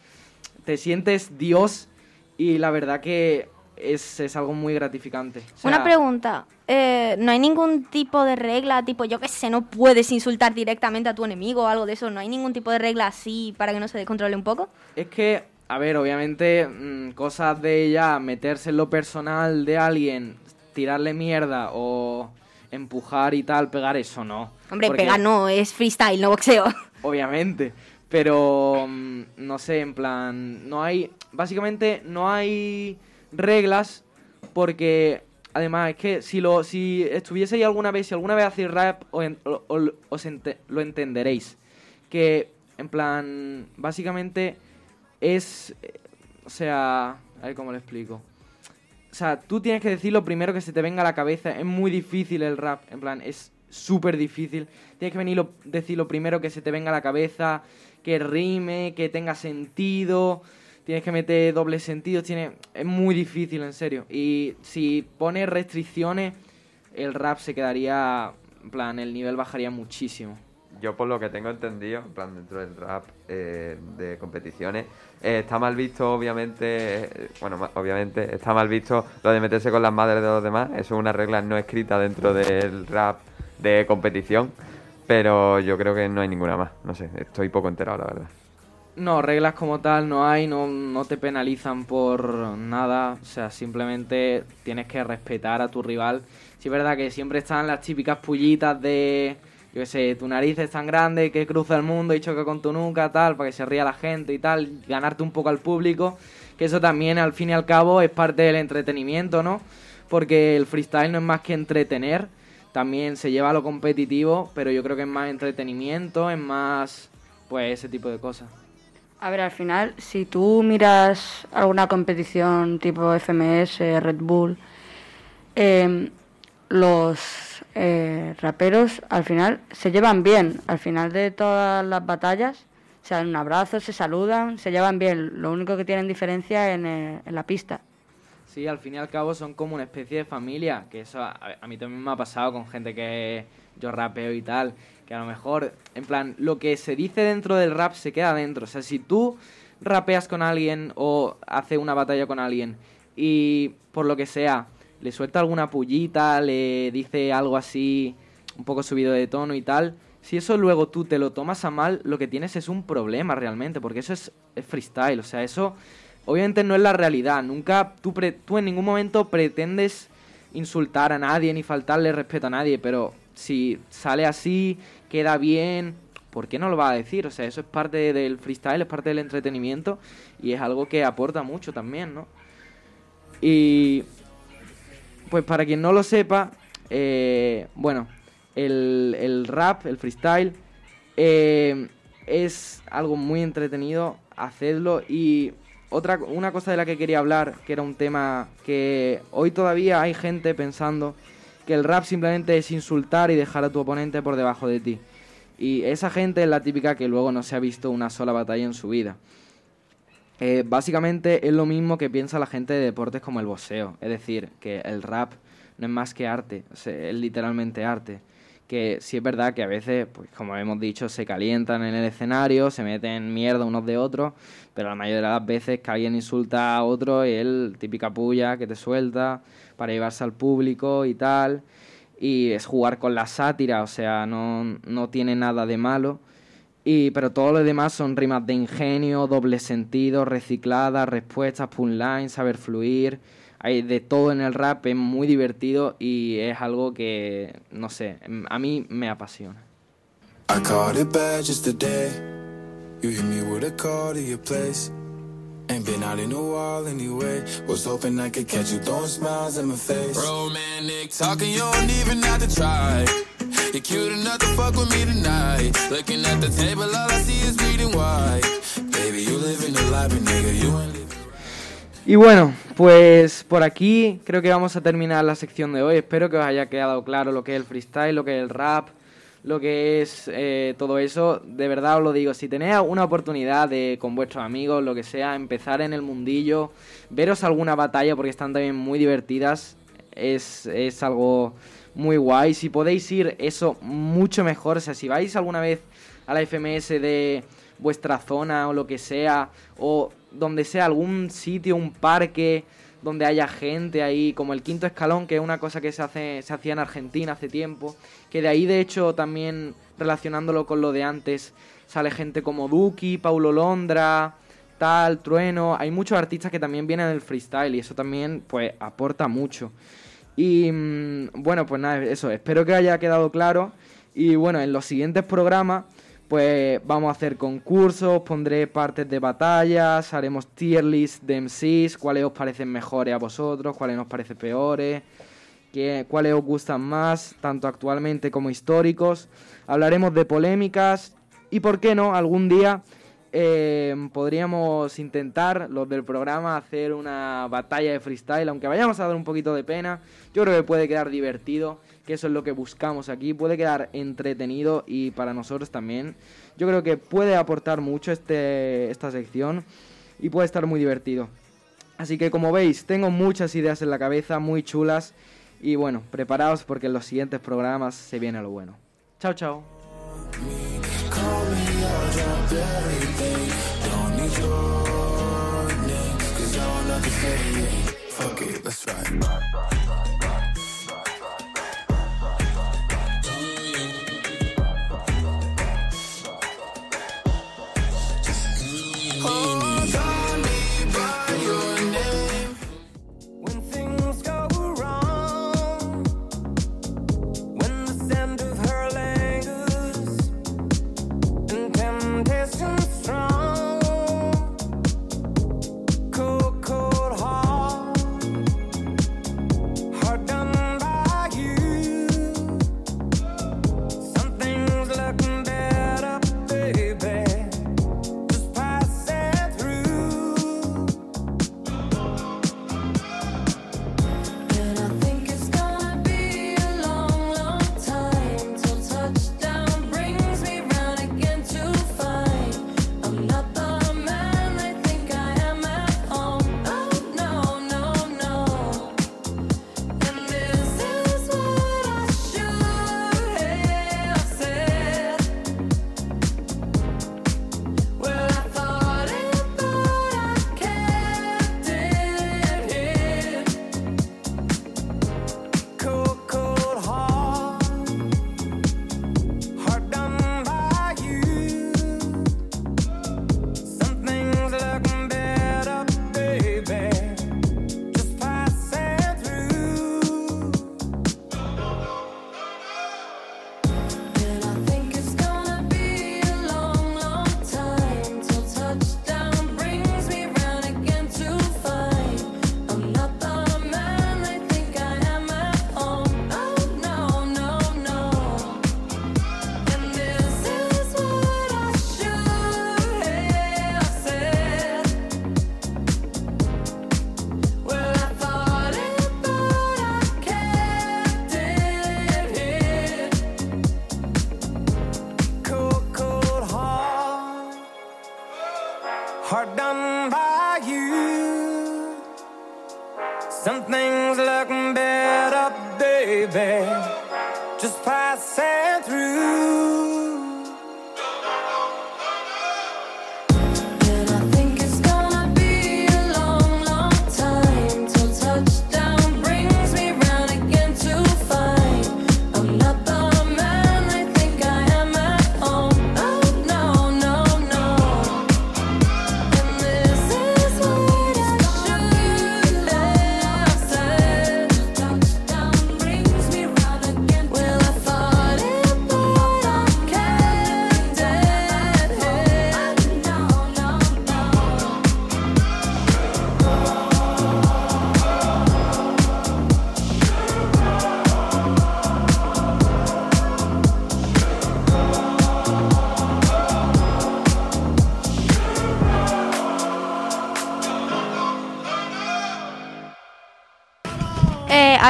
te sientes Dios. Y la verdad que es, es algo muy gratificante. O sea, Una pregunta. eh, ¿No hay ningún tipo de regla, tipo, yo qué sé, no puedes insultar directamente a tu enemigo o algo de eso? ¿No hay ningún tipo de regla así para que no se descontrole un poco? Es que, a ver, obviamente, mm, cosas de ella, meterse en lo personal de alguien, tirarle mierda o empujar y tal, pegar, eso no. Hombre, Porque- pegar no, es freestyle, no boxeo. Obviamente. Pero, mm, no sé, en plan, no hay, básicamente no hay reglas porque, además, es que si lo, si estuvieseis alguna vez, si alguna vez hacéis rap, o en- o- o- os ente- lo entenderéis. Que, en plan, básicamente es, o sea, a ver cómo lo explico. O sea, tú tienes que decir lo primero que se te venga a la cabeza. Es muy difícil el rap, en plan, es súper difícil. Tienes que venir lo- decir lo primero que se te venga a la cabeza, que rime, que tenga sentido. Tienes que meter doble sentido. Tiene, es muy difícil, en serio. Y si pones restricciones, el rap se quedaría, en plan, el nivel bajaría muchísimo. Yo por lo que tengo entendido, en plan dentro del rap eh, de competiciones, eh, está mal visto obviamente, eh, bueno, obviamente está mal visto lo de meterse con las madres de los demás, eso es una regla no escrita dentro del rap de competición, pero yo creo que no hay ninguna más, no sé, estoy poco enterado la verdad. No, reglas como tal no hay, no, no te penalizan por nada, o sea, simplemente tienes que respetar a tu rival. Sí es verdad que siempre están las típicas pullitas de, yo qué sé, tu nariz es tan grande que cruza el mundo y choca con tu nuca, tal, para que se ría la gente y tal, ganarte un poco al público, que eso también al fin y al cabo es parte del entretenimiento, ¿no? Porque el freestyle no es más que entretener, también se lleva a lo competitivo, pero yo creo que es más entretenimiento, es más, pues, ese tipo de cosas. A ver, al final, si tú miras alguna competición tipo FMS, Red Bull, eh, los eh, raperos al final se llevan bien. Al final de todas las batallas se dan un abrazo, se saludan, se llevan bien. Lo único que tienen diferencia en, eh, en la pista. Sí, al fin y al cabo son como una especie de familia, que eso a, mí también me ha pasado con gente que yo rapeo y tal, que a lo mejor, en plan, lo que se dice dentro del rap se queda dentro. O sea, si tú rapeas con alguien o hace una batalla con alguien y por lo que sea le suelta alguna pullita, le dice algo así un poco subido de tono y tal, si eso luego tú te lo tomas a mal, lo que tienes es un problema realmente, porque eso es, es freestyle, o sea, eso obviamente no es la realidad, nunca tú, en ningún momento pretendes insultar a nadie ni faltarle respeto a nadie, pero si sale así, queda bien, ¿por qué no lo va a decir? O sea, eso es parte del freestyle, es parte del entretenimiento y es algo que aporta mucho también, ¿no? Y pues para quien no lo sepa, eh, bueno, el, el rap, el freestyle, eh, es algo muy entretenido, hacedlo y otra una cosa de la que quería hablar, que era un tema que hoy todavía hay gente pensando que el rap simplemente es insultar y dejar a tu oponente por debajo de ti. Y esa gente es la típica que luego no se ha visto una sola batalla en su vida. Eh, básicamente es lo mismo que piensa la gente de deportes como el boxeo. Es decir, que el rap no es más que arte, es literalmente arte. Que sí es verdad que a veces, pues como hemos dicho, se calientan en el escenario, se meten mierda unos de otros, pero la mayoría de las veces que alguien insulta a otro es el típica puya que te suelta para llevarse al público y tal. Y es jugar con la sátira, o sea, no, no tiene nada de malo. Y, pero todo lo demás son rimas de ingenio, doble sentido, recicladas, respuestas, punchline, saber fluir. Hay de todo en el rap, es muy divertido y es algo que, no sé, a mí me apasiona. I caught it bad just today. You hit me with a call to your place. Ain't been out in a while anyway. Was hoping I could catch you throwing smiles in my face. Romantic talking, you don't even have to try. You're cute enough to fuck with me tonight. Looking at the table, all I see is bleeding white. Baby, you living the life, but nigga, you ain't living. Y bueno, pues por aquí creo que vamos a terminar la sección de hoy. Espero que os haya quedado claro lo que es el freestyle, lo que es el rap, lo que es eh, todo eso. De verdad os lo digo, si tenéis una oportunidad de con vuestros amigos, lo que sea, empezar en el mundillo, veros alguna batalla porque están también muy divertidas, es, es algo muy guay. Si podéis ir, eso mucho mejor. O sea, si vais alguna vez a la FMS de vuestra zona o lo que sea, o donde sea algún sitio, un parque donde haya gente ahí, como el quinto escalón, que es una cosa que se hace, se hacía en Argentina hace tiempo, que de ahí de hecho también relacionándolo con lo de antes, sale gente como Duki, Paulo Londra, tal, Trueno, hay muchos artistas que también vienen del freestyle y eso también pues aporta mucho. Y mm, bueno, pues nada, eso, espero que haya quedado claro. Y bueno, en los siguientes programas, pues vamos a hacer concursos, pondré partes de batallas, haremos tier list de MCs, cuáles os parecen mejores a vosotros, cuáles nos parecen peores, qué- cuáles os gustan más, tanto actualmente como históricos. Hablaremos de polémicas y, ¿por qué no? Algún día eh, podríamos intentar, los del programa, hacer una batalla de freestyle, aunque vayamos a dar un poquito de pena. Yo creo que puede quedar divertido, que eso es lo que buscamos aquí. Puede quedar entretenido y para nosotros también. Yo creo que puede aportar mucho este, esta sección y puede estar muy divertido. Así que como veis, tengo muchas ideas en la cabeza, muy chulas. Y bueno, preparaos porque en los siguientes programas se viene lo bueno. Chao, chao. Call me, I'll drop everything. Don't need your name, cause I want nothing to say. Fuck it, let's ride.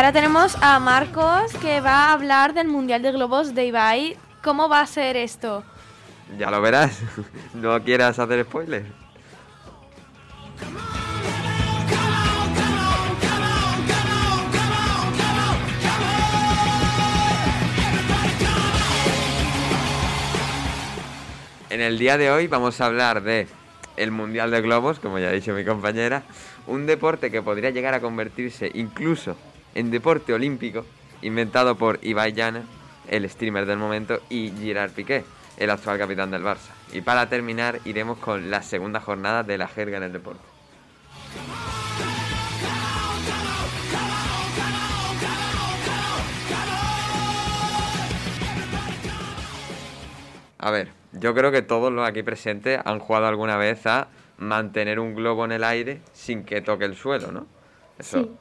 Ahora tenemos a Marcos que va a hablar del Mundial de Globos de Ibai. ¿Cómo va a ser esto? Ya lo verás. no quieras hacer spoilers. En el día de hoy vamos a hablar de el Mundial de Globos, como ya ha dicho mi compañera, un deporte que podría llegar a convertirse incluso en deporte olímpico, inventado por Ibai Llana, el streamer del momento, y Gerard Piqué, el actual capitán del Barça. Y para terminar iremos con la segunda jornada de la jerga en el deporte. A ver, yo creo que todos los aquí presentes han jugado alguna vez a mantener un globo en el aire sin que toque el suelo, ¿no? Eso, Sí.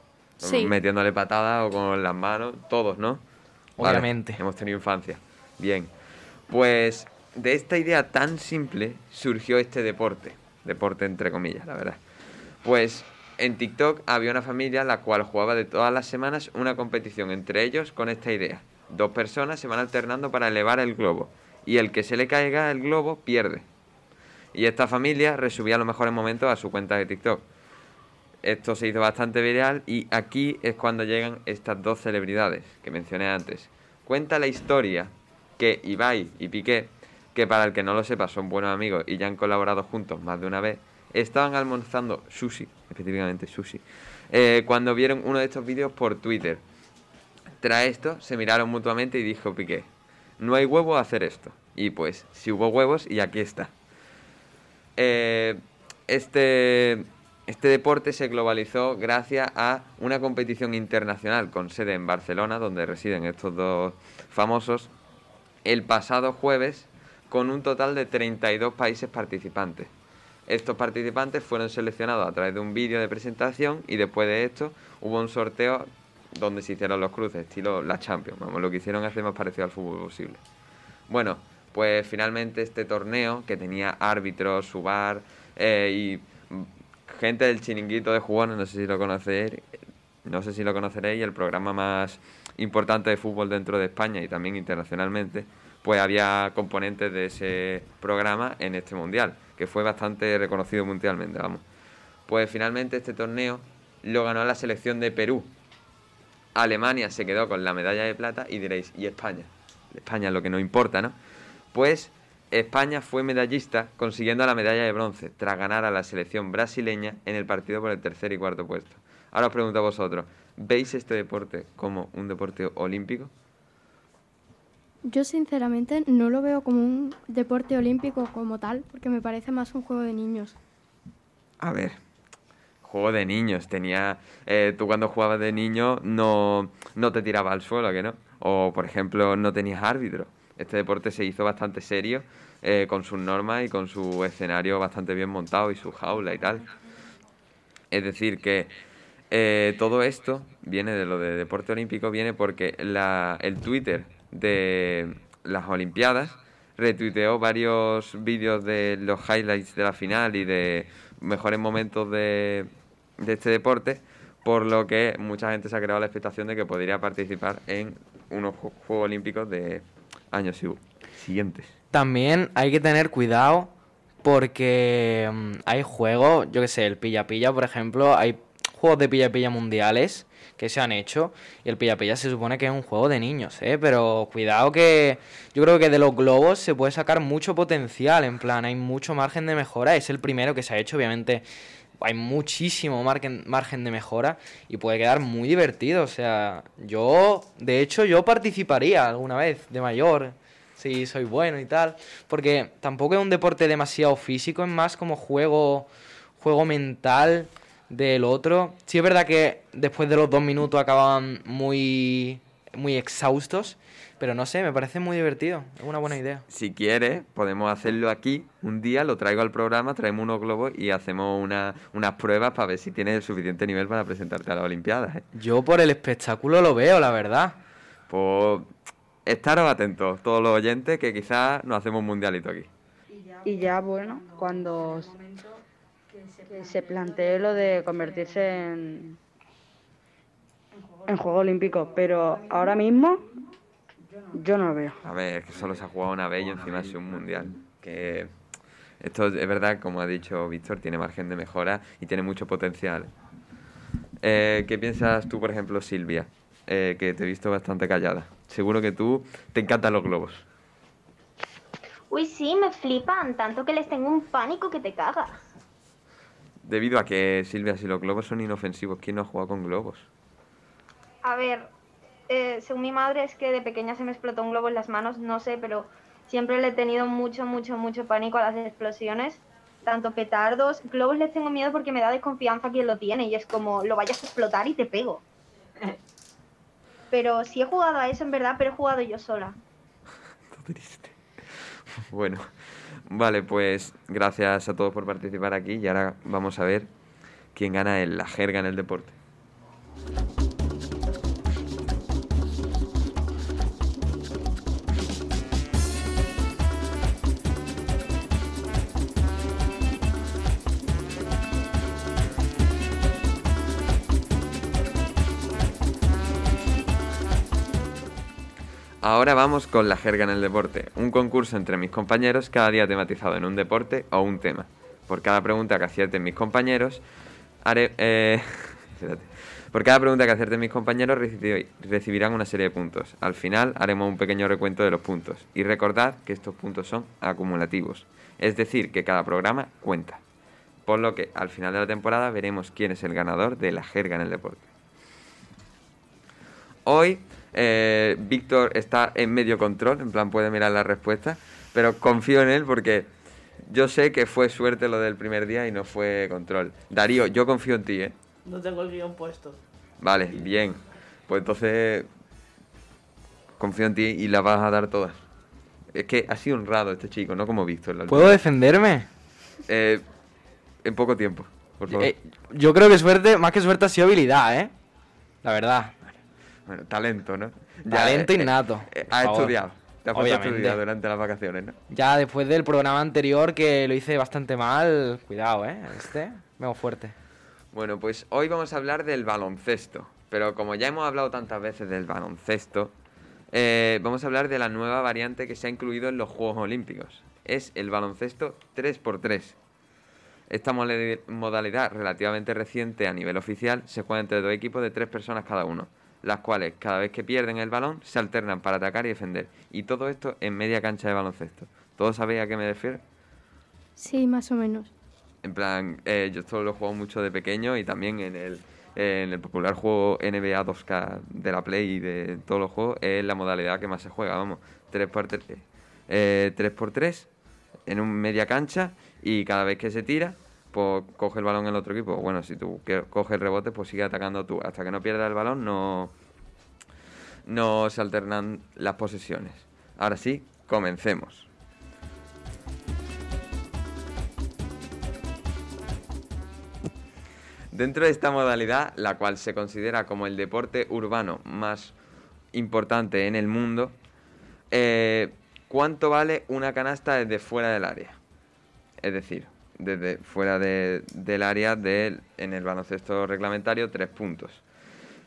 Sí. metiéndole patadas o con las manos, todos, ¿no? Vale, Obviamente. hemos tenido infancia. Bien. Pues de esta idea tan simple surgió este deporte. Deporte entre comillas, la verdad. Pues en TikTok había una familia la cual jugaba de todas las semanas una competición entre ellos con esta idea. Dos personas se van alternando para elevar el globo y el que se le caiga el globo pierde. Y esta familia resubía los mejores momentos a su cuenta de TikTok. Esto se hizo bastante viral y aquí es cuando llegan estas dos celebridades que mencioné antes. Cuenta la historia que Ibai y Piqué, que para el que no lo sepa son buenos amigos y ya han colaborado juntos más de una vez, estaban almorzando sushi, específicamente sushi, eh, cuando vieron uno de estos vídeos por Twitter. Tras esto, se miraron mutuamente y dijo Piqué, no hay huevo a hacer esto. Y pues, si hubo huevos y aquí está. Eh, este, este deporte se globalizó gracias a una competición internacional con sede en Barcelona, donde residen estos dos famosos, el pasado jueves con un total de 32 países participantes. Estos participantes fueron seleccionados a través de un vídeo de presentación y después de esto hubo un sorteo donde se hicieron los cruces, estilo la Champions, vamos, lo que hicieron hacer más parecido al fútbol posible. Bueno, pues finalmente este torneo que tenía árbitros, su bar eh, y gente del chiringuito de jugones, no sé si lo conocéis, no sé si lo conoceréis, el programa más importante de fútbol dentro de España y también internacionalmente, pues había componentes de ese programa en este mundial, que fue bastante reconocido mundialmente, vamos. Pues finalmente este torneo lo ganó la selección de Perú. Alemania se quedó con la medalla de plata y diréis, ¿y España? España es lo que no importa, ¿no? Pues España fue medallista consiguiendo la medalla de bronce tras ganar a la selección brasileña en el partido por el tercer y cuarto puesto. Ahora os pregunto a vosotros, ¿veis este deporte como un deporte olímpico? Yo sinceramente no lo veo como un deporte olímpico como tal, porque me parece más un juego de niños. A ver, juego de niños. Tenía, eh, tú cuando jugabas de niño no, no te tirabas al suelo, ¿que no? O, por ejemplo, no tenías árbitro. Este deporte se hizo bastante serio, eh, con sus normas y con su escenario bastante bien montado y su jaula y tal. Es decir, que eh, todo esto viene de lo de deporte olímpico, viene porque la, el Twitter de las Olimpiadas retuiteó varios vídeos de los highlights de la final y de mejores momentos de, de este deporte, por lo que mucha gente se ha creado la expectación de que podría participar en unos Ju- Juegos Olímpicos de años si- siguientes. También hay que tener cuidado porque mm, hay juegos, yo que sé, el pilla-pilla, por ejemplo, hay juegos de pilla-pilla mundiales que se han hecho y el pilla-pilla se supone que es un juego de niños, ¿eh? Pero cuidado que yo creo que de los globos se puede sacar mucho potencial, en plan, hay mucho margen de mejora, es el primero que se ha hecho, obviamente hay muchísimo margen, margen de mejora y puede quedar muy divertido, o sea, yo, de hecho, yo participaría alguna vez de mayor, si soy bueno y tal, porque tampoco es un deporte demasiado físico, es más como juego, juego mental del otro. Sí es verdad que después de los dos minutos acababan muy, muy exhaustos, pero no sé, me parece muy divertido, es una buena idea. Si quieres, podemos hacerlo aquí. Un día lo traigo al programa, traemos unos globos y hacemos una- unas pruebas para ver si tienes el suficiente nivel para presentarte a las Olimpiadas. ¿eh? Yo por el espectáculo lo veo, la verdad. Pues estaros atentos, todos los oyentes, que quizás nos hacemos un mundialito aquí. Y ya, bueno, cuando que se plantee lo de convertirse en, en Juegos Olímpicos, pero ahora mismo yo no lo veo. A ver, es que solo se ha jugado una vez y encima ha sido un mundial. Que esto es verdad, como ha dicho Víctor, tiene margen de mejora y tiene mucho potencial. Eh, ¿Qué piensas tú, por ejemplo, Silvia? Eh, que te he visto bastante callada. Seguro que tú te encantan los globos. Uy, sí, me flipan, tanto que les tengo un pánico que te cagas. Debido a que, Silvia, si los globos son inofensivos, ¿quién no ha jugado con globos? A ver, eh, según mi madre es que de pequeña se me explotó un globo en las manos, no sé, pero siempre le he tenido mucho, mucho, mucho pánico a las explosiones. Tanto petardos, globos les tengo miedo porque me da desconfianza quien lo tiene y es como lo vayas a explotar y te pego. Pero sí he jugado a eso en verdad, pero he jugado yo sola. Bueno, vale, pues gracias a todos por participar aquí y ahora vamos a ver quién gana en la jerga en el deporte. Ahora vamos con la jerga en el deporte, un concurso entre mis compañeros cada día tematizado en un deporte o un tema. Por cada pregunta que acierten mis compañeros, haré... eh. Por cada pregunta que acierten mis compañeros recibi- recibirán una serie de puntos. Al final haremos un pequeño recuento de los puntos. Y recordad que estos puntos son acumulativos. Es decir, que cada programa cuenta. Por lo que al final de la temporada veremos quién es el ganador de la jerga en el deporte. Hoy eh, Víctor está en medio control, en plan puede mirar la respuesta, pero confío en él porque yo sé que fue suerte lo del primer día y no fue control. Darío, yo confío en ti, ¿eh? No tengo el guion puesto. Vale, bien. Pues entonces confío en ti y la vas a dar todas. Es que ha sido honrado este chico, no como Víctor. la ¿Puedo defenderme? Eh, en poco tiempo, por favor. Eh, yo creo que suerte, más que suerte, ha sido habilidad, ¿eh? La verdad. Bueno, talento, ¿no? Talento eh, innato. eh, has estudiado. Te has puesto a Obviamente. estudiar durante las vacaciones, ¿no? Ya después del programa anterior que lo hice bastante mal, cuidado, ¿eh? Este, vengo fuerte. Bueno, pues hoy vamos a hablar del baloncesto. Pero como ya hemos hablado tantas veces del baloncesto, eh, vamos a hablar de la nueva variante que se ha incluido en los Juegos Olímpicos. Es el baloncesto 3x3. Esta modalidad relativamente reciente a nivel oficial se juega entre dos equipos de tres personas cada uno, las cuales cada vez que pierden el balón se alternan para atacar y defender. Y todo esto en media cancha de baloncesto. ¿Todos sabéis a qué me refiero? Sí, más o menos. En plan, eh, yo esto lo he jugado mucho de pequeño y también en el, en el popular juego NBA 2K de la Play y de todos los juegos es la modalidad que más se juega, vamos. 3x3, eh, 3x3 en un media cancha y cada vez que se tira, pues coge el balón el otro equipo. Bueno, si tú coges el rebote, pues sigue atacando tú. Hasta que no pierdas el balón no, no se alternan las posesiones. Ahora sí, comencemos. Dentro de esta modalidad, la cual se considera como el deporte urbano más importante en el mundo, eh, ¿cuánto vale una canasta desde fuera del área? Es decir, desde fuera de- del área del, en el baloncesto reglamentario, tres puntos.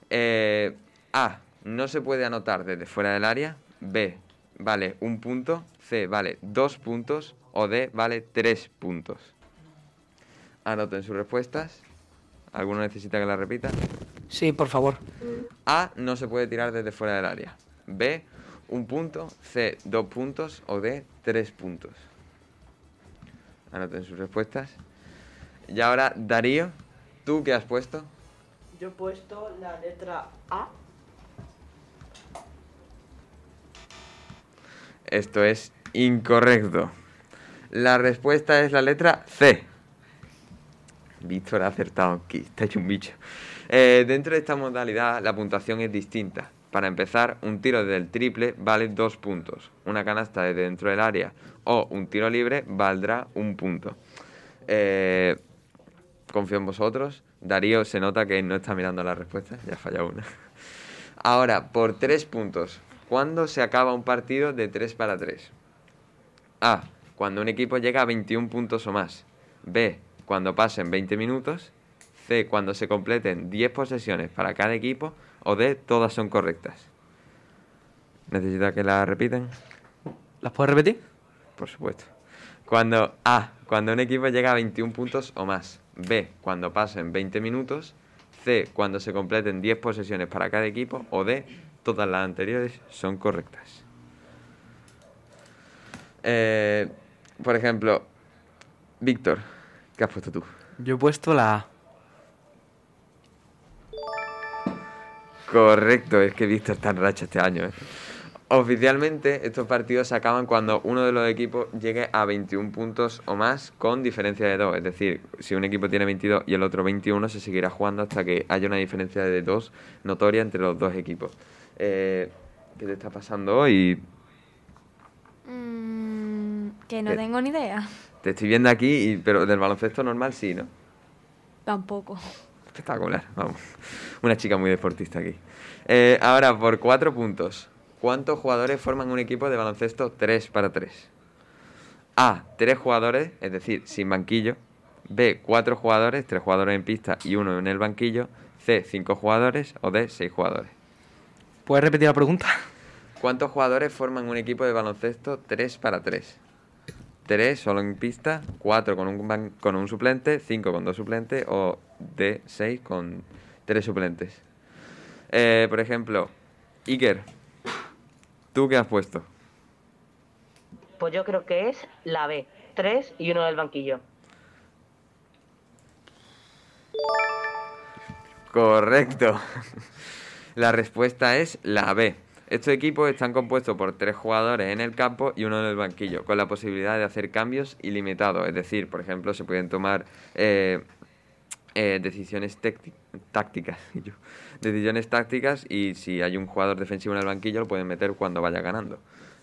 Eh, A, no se puede anotar desde fuera del área. B, vale un punto. C, vale dos puntos. O D, vale tres puntos. Anoten sus respuestas. ¿Alguno necesita que la repita? Sí, por favor. A, no se puede tirar desde fuera del área. B, un punto. C, dos puntos. O D, tres puntos. Anoten sus respuestas. Y ahora, Darío, ¿tú qué has puesto? Yo he puesto la letra A. Esto es incorrecto. La respuesta es la letra C. Víctor ha acertado aquí, está hecho un bicho. Eh, dentro de esta modalidad la puntuación es distinta. Para empezar, un tiro del triple vale dos puntos. Una canasta de dentro del área o un tiro libre valdrá un punto. Eh, confío en vosotros. Darío se nota que no está mirando la respuesta, ya ha fallado una. Ahora, por tres puntos. ¿Cuándo se acaba un partido de 3 para 3? A. Cuando un equipo llega a 21 puntos o más. B. Cuando pasen 20 minutos. C. Cuando se completen 10 posesiones para cada equipo. O D, todas son correctas. ¿Necesita que la repiten? ¿Las puedes repetir? Por supuesto. Cuando A, cuando un equipo llega a 21 puntos o más. B, cuando pasen 20 minutos. C, cuando se completen 10 posesiones para cada equipo. O D, todas las anteriores son correctas. Eh, por ejemplo, Víctor, ¿qué has puesto tú? Yo he puesto la A. Correcto, es que Víctor está en racha este año. ¿eh? Oficialmente, estos partidos se acaban cuando uno de los equipos llegue a 21 puntos o más con diferencia de 2. Es decir, si un equipo tiene 22 y el otro 21, se seguirá jugando hasta que haya una diferencia de 2 notoria entre los dos equipos. Eh, ¿Qué te está pasando hoy? Mm, que no Eh. tengo ni idea. Te estoy viendo aquí, y- pero del baloncesto normal sí, ¿no? Tampoco. Espectacular, vamos. Una chica muy deportista aquí. Eh, ahora, por cuatro puntos. ¿Cuántos jugadores forman un equipo de baloncesto 3 para 3? A. Tres jugadores, es decir, sin banquillo. B. Cuatro jugadores, tres jugadores en pista y uno en el banquillo. C. Cinco jugadores. O D. Seis jugadores. ¿Puedes repetir la pregunta? ¿Cuántos jugadores forman un equipo de baloncesto 3 para 3? 3 solo en pista, 4 con un, con un suplente, 5 con dos suplentes o D 6 con tres suplentes. Eh, por ejemplo, Iker, ¿tú qué has puesto? Pues yo creo que es la B. Tres y uno del banquillo. Correcto. La respuesta es la B. Estos equipos están compuestos por tres jugadores en el campo y uno en el banquillo, con la posibilidad de hacer cambios ilimitados. Es decir, por ejemplo, se pueden tomar eh, eh, decisiones tácticas. decisiones tácticas y si hay un jugador defensivo en el banquillo lo pueden meter cuando vaya ganando.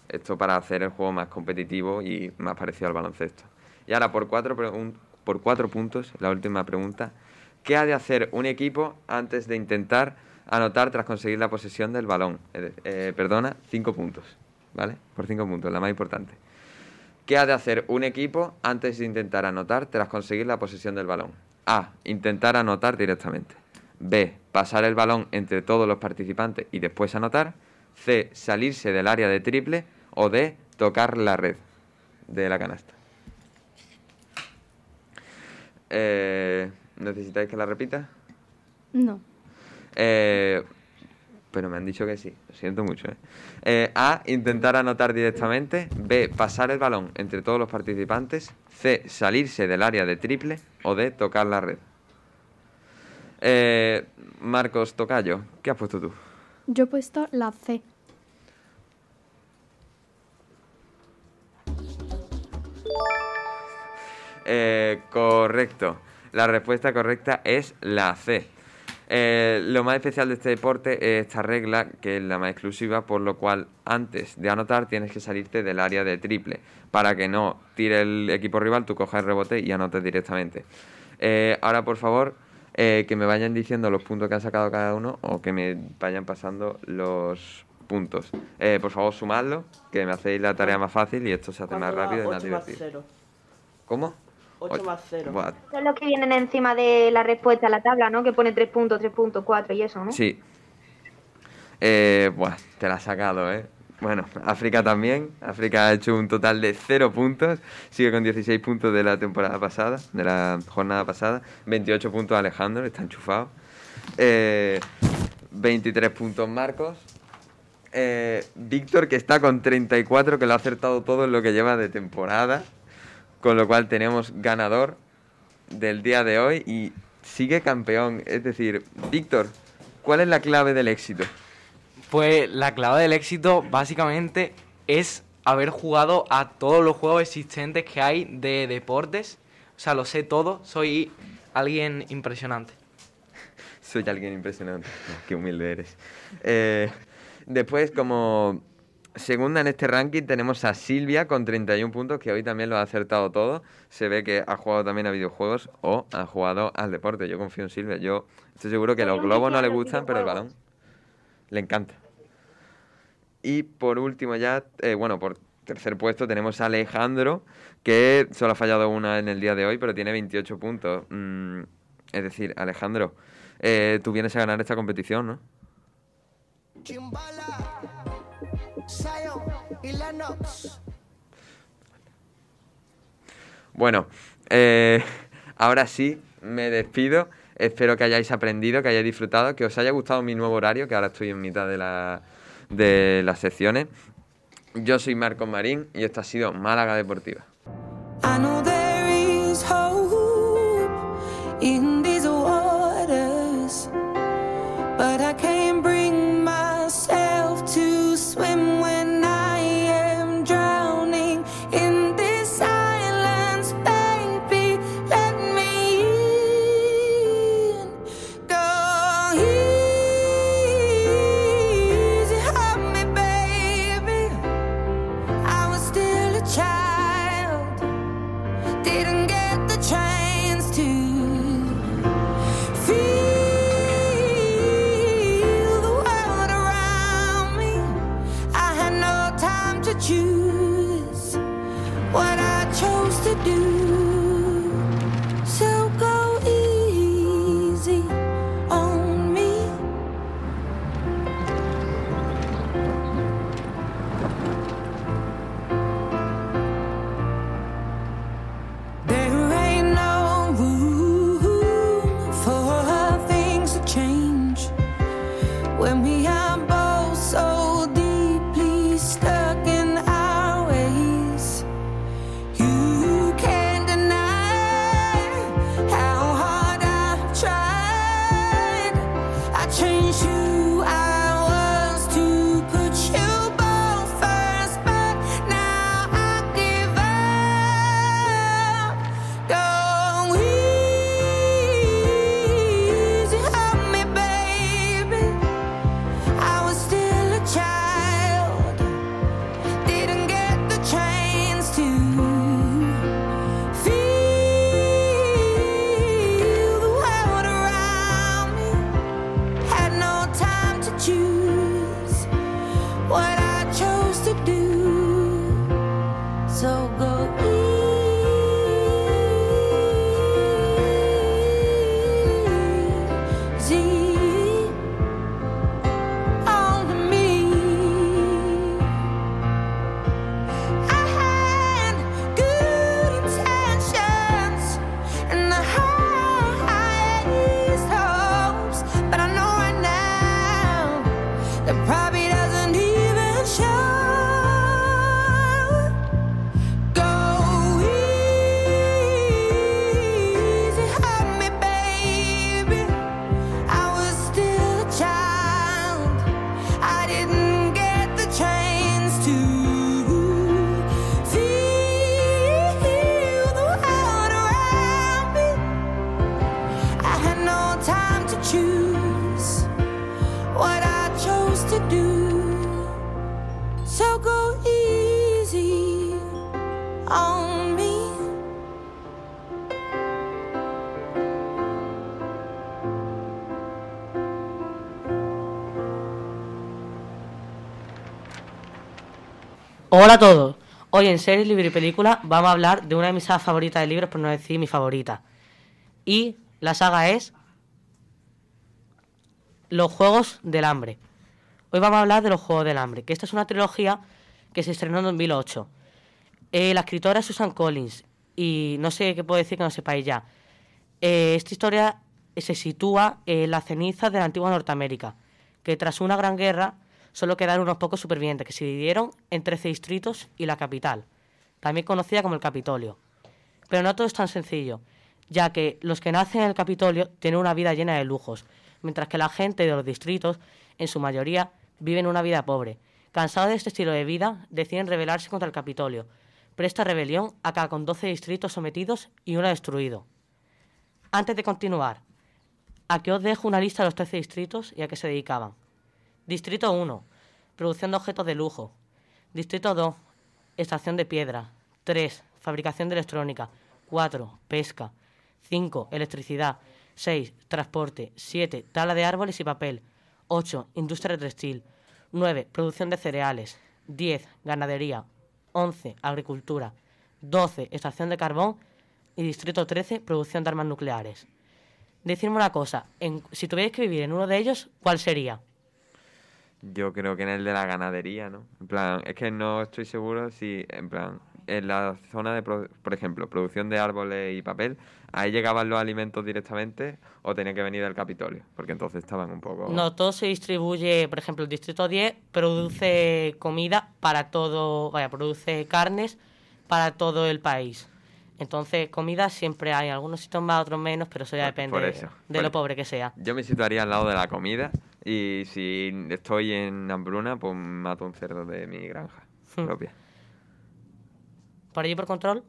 Esto para hacer el juego más competitivo y más parecido al baloncesto. Y ahora, por cuatro, por cuatro puntos, la última pregunta. ¿Qué ha de hacer un equipo antes de intentar anotar tras conseguir la posesión del balón? Eh, eh, perdona, cinco puntos. ¿Vale? Por cinco puntos, la más importante. ¿Qué ha de hacer un equipo antes de intentar anotar tras conseguir la posesión del balón? A. Intentar anotar directamente. B. Pasar el balón entre todos los participantes y después anotar. C. Salirse del área de triple. O D. Tocar la red de la canasta. Eh, ¿Necesitáis que la repita? No. Eh, pero me han dicho que sí, lo siento mucho. ¿eh? Eh, A, intentar anotar directamente. B, pasar el balón entre todos los participantes. C, salirse del área de triple. O D, tocar la red. Eh, Marcos Tocayo, ¿qué has puesto tú? Yo he puesto la C. Eh, correcto. La respuesta correcta es la C. Eh, lo más especial de este deporte es esta regla, que es la más exclusiva, por lo cual antes de anotar tienes que salirte del área de triple, para que no tire el equipo rival, tú cojas el rebote y anotes directamente. Eh, ahora, por favor, eh, que me vayan diciendo los puntos que han sacado cada uno o que me vayan pasando los puntos. Eh, por favor, sumadlo, que me hacéis la tarea más fácil y esto se hace más rápido y más divertido. ¿Cómo? 8 más 0. Buah, Son los que vienen encima de la respuesta a la tabla, ¿no? Que pone 3 puntos, 3 puntos, 4 y eso, ¿no? Sí. Eh, buah, te la has sacado, ¿eh? Bueno, África también. África ha hecho un total de 0 puntos. Sigue con 16 puntos de la temporada pasada, de la jornada pasada. 28 puntos Alejandro, está enchufado. Eh, 23 puntos Marcos. Eh, Víctor, que está con 34, que lo ha acertado todo en lo que lleva de temporada. Con lo cual tenemos ganador del día de hoy y sigue campeón. Es decir, Víctor, ¿cuál es la clave del éxito? Pues la clave del éxito básicamente es haber jugado a todos los juegos existentes que hay de deportes. O sea, lo sé todo, soy alguien impresionante. Soy alguien impresionante. Qué humilde eres. Eh, después, como segunda en este ranking, tenemos a Silvia con 31 puntos, que hoy también lo ha acertado todo. Se ve que ha jugado también a videojuegos o ha jugado al deporte. Yo confío en Silvia. Yo estoy seguro que los globos no le gustan, pero el balón le encanta. Y por último ya, eh, bueno, por tercer puesto tenemos a Alejandro, que solo ha fallado una en el día de hoy, pero tiene 28 puntos. Mm, es decir, Alejandro, eh, tú vienes a ganar esta competición, ¿no? Chimbala, Zion y Lennox. Bueno, eh, ahora sí, me despido. Espero que hayáis aprendido, que hayáis disfrutado, que os haya gustado mi nuevo horario, que ahora estoy en mitad de, la- de las secciones. Yo soy Marcos Marín y esto ha sido Málaga Deportiva. I know there is hope in Hola a todos. Hoy en Series, Libro y Película vamos a hablar de una de mis sagas favoritas de libros, por no decir mi favorita. Y la saga es Los Juegos del Hambre. Hoy vamos a hablar de Los Juegos del Hambre, que esta es una trilogía que se estrenó en 2008. Eh, la escritora es Susan Collins y no sé qué puedo decir que no sepáis ya. Eh, esta historia se sitúa en la ceniza de la antigua Norteamérica, que tras una gran guerra solo quedaron unos pocos supervivientes que se dividieron en 13 distritos y la capital, también conocida como el Capitolio. Pero no todo es tan sencillo, ya que los que nacen en el Capitolio tienen una vida llena de lujos, mientras que la gente de los distritos, en su mayoría, viven una vida pobre. Cansados de este estilo de vida, deciden rebelarse contra el Capitolio, pero esta rebelión acaba con 12 distritos sometidos y uno destruido. Antes de continuar, aquí os dejo una lista de los 13 distritos y a qué se dedicaban. Distrito 1, producción de objetos de lujo. Distrito 2, extracción de piedra. 3, fabricación de electrónica. 4, pesca. 5, electricidad. 6, transporte. 7, tala de árboles y papel. 8, industria textil. 9, producción de cereales. 10, ganadería. 11, agricultura. 12, extracción de carbón. Y distrito 13, producción de armas nucleares. Decidme una cosa, en- si tuvierais que vivir en uno de ellos, ¿cuál sería? Yo creo que en el de la ganadería, ¿no? En plan, es que no estoy seguro si, en plan, en la zona de, por ejemplo, producción de árboles y papel, ahí llegaban los alimentos directamente o tenía que venir del Capitolio, porque entonces estaban un poco... No, todo se distribuye, por ejemplo, el Distrito 10 produce comida para todo, vaya, produce carnes para todo el país. Entonces, comida siempre hay, algunos sitios más, otros menos, pero eso ya depende eso. de lo pobre que sea. Yo me situaría al lado de la comida y si estoy en hambruna, pues mato un cerdo de mi granja Hmm. propia. ¿Por allí por control?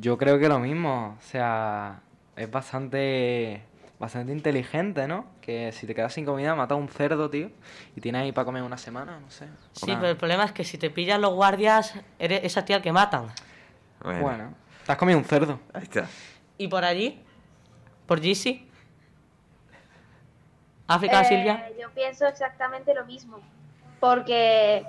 Yo creo que lo mismo, o sea, es bastante bastante inteligente, ¿no? Que si te quedas sin comida, mata a un cerdo, tío, y tienes ahí para comer una semana, no sé. Sí, pero el problema es que si te pillan los guardias, eres esa tía al que matan. Bueno. te has comido un cerdo. Ahí está. ¿Y por allí? ¿Por GC? ¿África, Eh, Silvia? Yo pienso exactamente lo mismo. Porque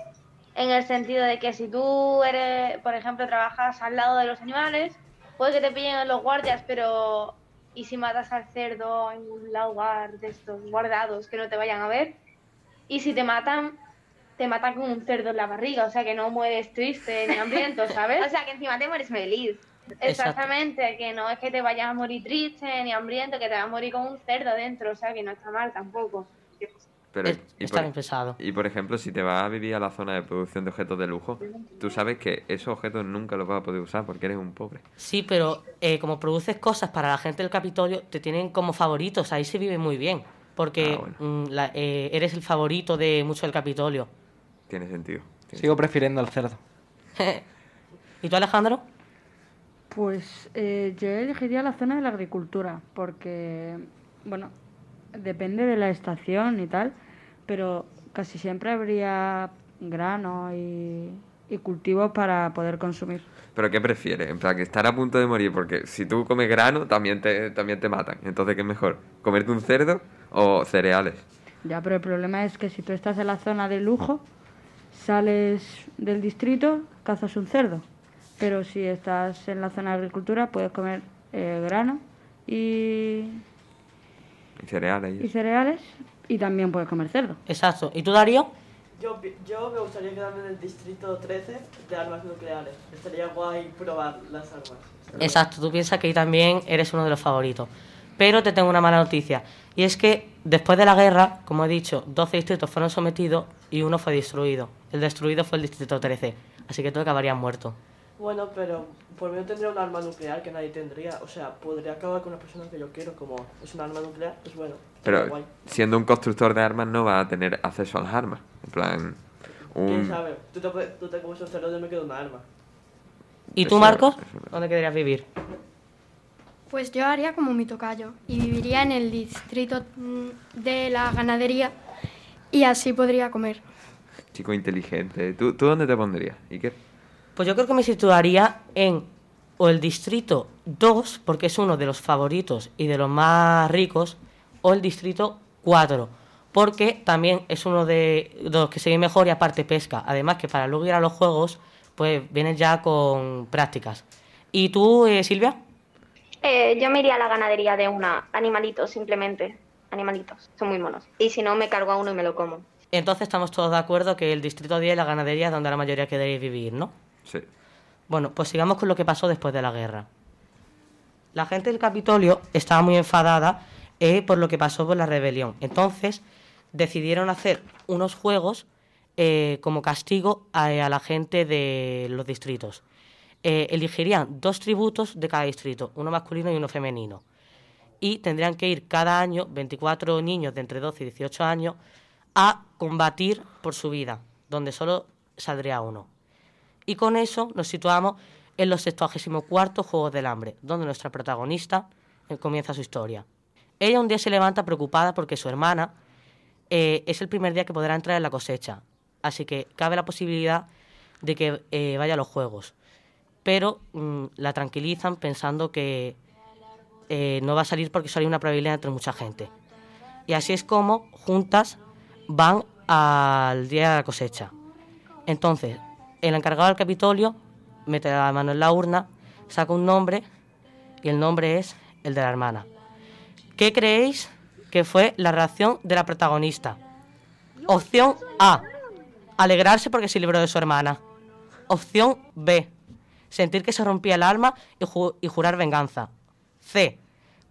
en el sentido de que si tú eres, por ejemplo, trabajas al lado de los animales, puede que te pillen los guardias, pero ¿y si matas al cerdo en un lugar de estos guardados que no te vayan a ver? Y si te matan, te matan con un cerdo en la barriga, o sea que no mueres triste ni hambriento, ¿sabes? O sea, que encima te mueres feliz. Exactamente, que no es que te vayas a morir triste ni hambriento, que te vas a morir con un cerdo dentro, o sea que no está mal tampoco. Pero, Es- y, está por, bien pensado. y por ejemplo, si te vas a vivir a la zona de producción de objetos de lujo, tú sabes que esos objetos nunca los vas a poder usar porque eres un pobre. Sí, pero eh, como produces cosas para la gente del Capitolio, te tienen como favoritos. Ahí se vive muy bien. Porque mm, la- eh, eres el favorito de mucho del Capitolio. Tiene sentido. Sigo prefiriendo al cerdo. ¿Y tú, Alejandro? Pues eh, yo elegiría la zona de la agricultura, porque, bueno, depende de la estación y tal, pero casi siempre habría grano y, y cultivos para poder consumir. ¿Pero qué prefieres? En plan, que estar a punto de morir, porque si tú comes grano, también te, también te matan. Entonces, ¿qué es mejor? ¿Comerte un cerdo o cereales? Ya, pero el problema es que si tú estás en la zona de lujo, sales del distrito, cazas un cerdo. Pero si estás en la zona de agricultura, puedes comer eh, grano y, Y cereales. y cereales y también puedes comer cerdo. Exacto. ¿Y tú, Darío? Yo, yo me gustaría quedarme en el distrito 13 de armas nucleares. Estaría guay probar las armas. Exacto, tú piensas que ahí también eres uno de los favoritos. Pero te tengo una mala noticia. Y es que después de la guerra, como he dicho, 12 distritos fueron sometidos y uno fue destruido. El destruido fue el distrito 13. Así que tú acabarías muerto. Bueno, pero por mí no tendría un arma nuclear que nadie tendría. O sea, podría acabar con las personas que yo quiero. Como es un arma nuclear, pues bueno. Pero guay. siendo un constructor de armas no va a tener acceso a las armas. En plan, ¿Quién un... sabe? Tú te, puedes- tú te comes un cerdo y yo me quedo un arma. ¿Y tú, Marcos? ¿Dónde querrías vivir? Pues yo haría como mi tocayo y viviría en el distrito de la ganadería y así podría comer. Chico inteligente. ¿Tú, ¿Tú dónde te pondrías? ¿Y qué? Pues yo creo que me situaría en o el distrito 2, porque es uno de los favoritos y de los más ricos, o el distrito 4, porque también es uno de los que se ve mejor y aparte pesca. Además que para luego ir a los juegos, pues vienes ya con prácticas. ¿Y tú, eh, Silvia? Eh, yo me iría a la ganadería de una. Animalitos, simplemente. Animalitos. Son muy monos. Y si no, me cargo a uno y me lo como. Entonces estamos todos de acuerdo que el distrito 10 la ganadería es donde la mayoría queréis vivir, ¿no? Bueno, pues sigamos con lo que pasó después de la guerra. La gente del Capitolio estaba muy enfadada eh, por lo que pasó con la rebelión. Entonces decidieron hacer unos juegos eh, como castigo a, a la gente de los distritos. Eh, elegirían dos tributos de cada distrito, uno masculino y uno femenino. Y tendrían que ir cada año 24 niños de entre 12 y 18 años a combatir por su vida, donde solo saldría uno. Y con eso nos situamos en los 74 Juegos del Hambre, donde nuestra protagonista eh, comienza su historia. Ella un día se levanta preocupada porque su hermana eh, es el primer día que podrá entrar en la cosecha, así que cabe la posibilidad de que eh, vaya a los Juegos. Pero mm, la tranquilizan pensando que no va a salir porque solo hay una probabilidad entre mucha gente. Y así es como juntas van al día de la cosecha. Entonces, el encargado del Capitolio mete la mano en la urna, saca un nombre y el nombre es el de la hermana. ¿Qué creéis que fue la reacción de la protagonista? Opción A. Alegrarse porque se libró de su hermana. Opción B. Sentir que se rompía el alma y, ju- y jurar venganza. C.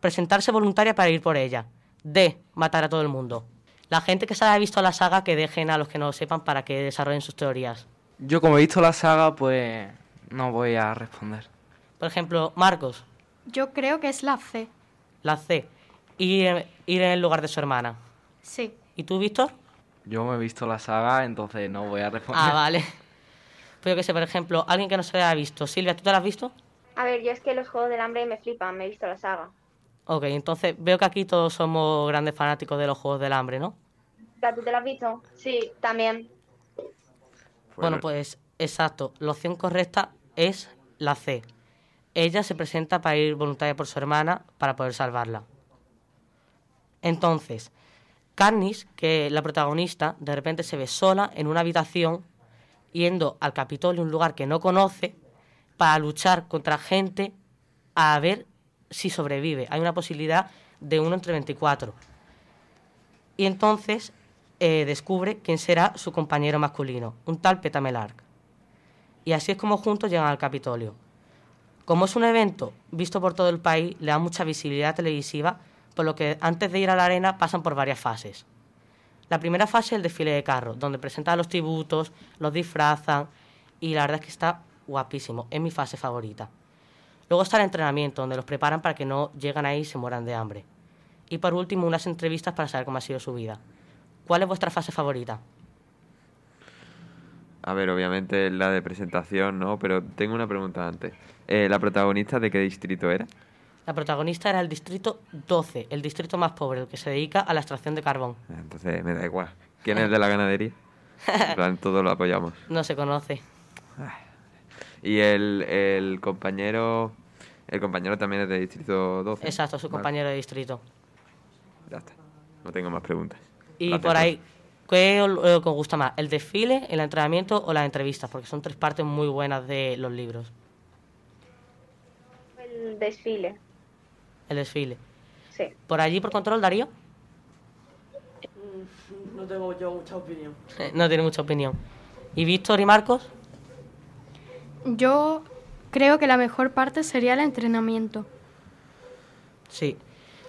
Presentarse voluntaria para ir por ella. D. Matar a todo el mundo. La gente que se haya visto la saga que dejen a los que no lo sepan para que desarrollen sus teorías. Yo como he visto la saga, pues no voy a responder. Por ejemplo, Marcos, Yo creo que es la C. la C. Ir, ir en el lugar de su hermana. Sí. ¿Y tú, Víctor? Yo me he visto la saga, entonces no voy a responder. Ah, vale. Pues yo que sé, por ejemplo, alguien que no se haya visto. Silvia, ¿tú te la has visto? A ver, yo es que los Juegos del Hambre me flipan, me he visto la saga. Ok, entonces veo que aquí todos somos grandes fanáticos de los Juegos del Hambre, ¿no? ¿Tú te la has visto? Sí, también. Bueno, pues exacto. La opción correcta es la C. Ella se presenta para ir voluntaria por su hermana para poder salvarla. Entonces, Katniss, que es la protagonista, de repente se ve sola en una habitación yendo al Capitolio, un lugar que no conoce, para luchar contra gente a ver si sobrevive. Hay una posibilidad de uno entre 24. Y entonces eh, descubre quién será su compañero masculino, un tal Petamelark. Y así es como juntos llegan al Capitolio. Como es un evento visto por todo el país, le da mucha visibilidad televisiva, por lo que antes de ir a la arena pasan por varias fases. La primera fase es el desfile de carros, donde presentan los tributos, los disfrazan y la verdad es que está guapísimo, es mi fase favorita. Luego está el entrenamiento, donde los preparan para que no lleguen ahí y se mueran de hambre. Y por último, unas entrevistas para saber cómo ha sido su vida. ¿Cuál es vuestra fase favorita? A ver, obviamente la de presentación, ¿no? Pero tengo una pregunta antes. Eh, ¿La protagonista de qué distrito era? La protagonista era el distrito 12, el distrito más pobre, el que se dedica a la extracción de carbón. Ah, Entonces me da igual. ¿Quién es de la ganadería? En plan, todos lo apoyamos. No se conoce. Y el, el compañero... El compañero también es de distrito 12. Exacto, su Vale, compañero de distrito. Ya está. No tengo más preguntas. Y Gracias, por ahí, ¿qué os, os gusta más? ¿El desfile, el entrenamiento o las entrevistas? Porque son tres partes muy buenas de los libros. El desfile. El desfile. Sí. ¿Por allí, por control, Darío? No tengo yo mucha opinión. No tiene mucha opinión. ¿Y Víctor y Marcos? Yo creo que la mejor parte sería el entrenamiento. Sí.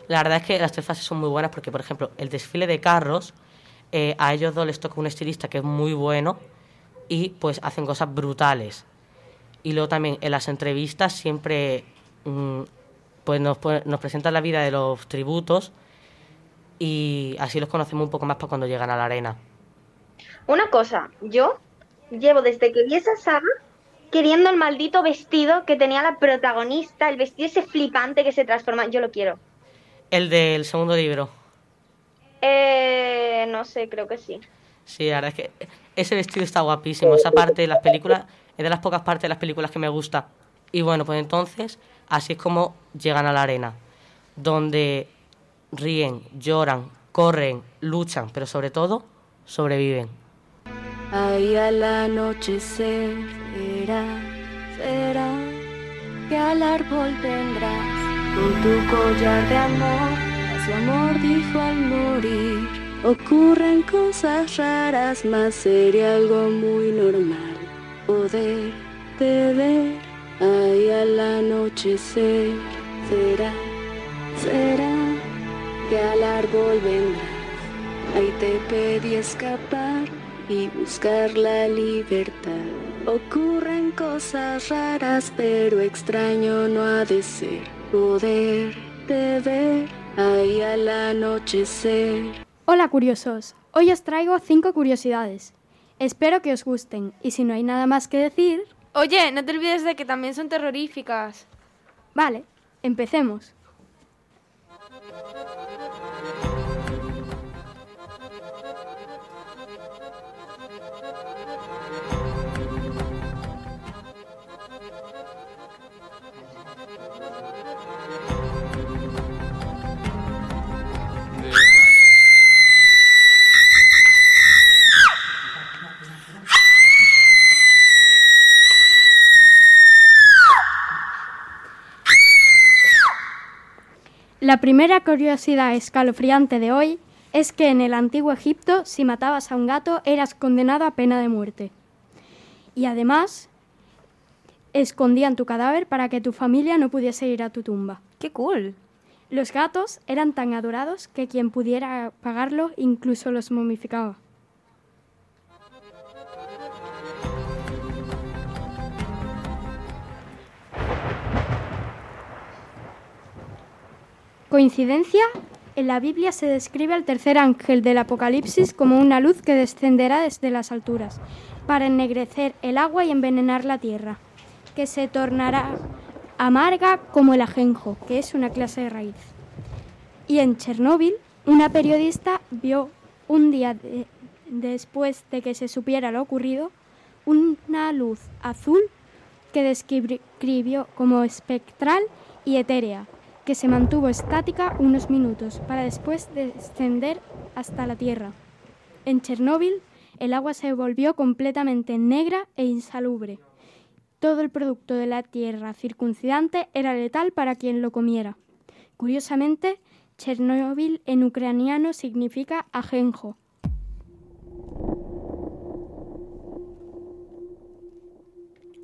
La verdad es que las tres fases son muy buenas porque, por ejemplo, el desfile de carros, eh, a ellos dos les toca un estilista que es muy bueno y pues hacen cosas brutales. Y luego también en las entrevistas siempre mm, pues nos, nos presentan la vida de los tributos y así los conocemos un poco más para cuando llegan a la arena. Una cosa, yo llevo desde que vi esa saga queriendo el maldito vestido que tenía la protagonista, el vestido ese flipante que se transforma. Yo lo quiero. El del segundo libro. Eh, no sé, creo que sí. Sí, la verdad es que ese vestido está guapísimo. Esa parte de las películas es de las pocas partes de las películas que me gusta. Y bueno, pues entonces así es como llegan a la arena, donde ríen, lloran, corren, luchan, pero sobre todo sobreviven. Ahí al anochecer será, será que al árbol vendrás con tu collar de amor. A su amor dijo al morir. Ocurren cosas raras, mas sería algo muy normal. Poder te ver ahí al anochecer será, será que al árbol vendrás. Ahí te pedí escapar y buscar la libertad. Ocurren cosas raras, pero extraño no ha de ser. Poder de ver ahí al anochecer. Hola curiosos, hoy os traigo cinco curiosidades. Espero que os gusten y si no hay nada más que decir... Oye, no te olvides de que también son terroríficas. Vale, empecemos. La primera curiosidad escalofriante de hoy es que en el antiguo Egipto, si matabas a un gato, eras condenado a pena de muerte. Y además, escondían tu cadáver para que tu familia no pudiese ir a tu tumba. ¡Qué cool! Los gatos eran tan adorados que quien pudiera pagarlo incluso los momificaba. ¿Coincidencia? En la Biblia se describe al tercer ángel del Apocalipsis como una luz que descenderá desde las alturas para ennegrecer el agua y envenenar la tierra, que se tornará amarga como el ajenjo, que es una clase de raíz. Y en Chernóbil, una periodista vio un día de- después de que se supiera lo ocurrido, una luz azul que describió como espectral y etérea, que se mantuvo estática unos minutos para después descender hasta la Tierra. En Chernóbil, el agua se volvió completamente negra e insalubre. Todo el producto de la tierra circuncidante era letal para quien lo comiera. Curiosamente, Chernóbil en ucraniano significa ajenjo.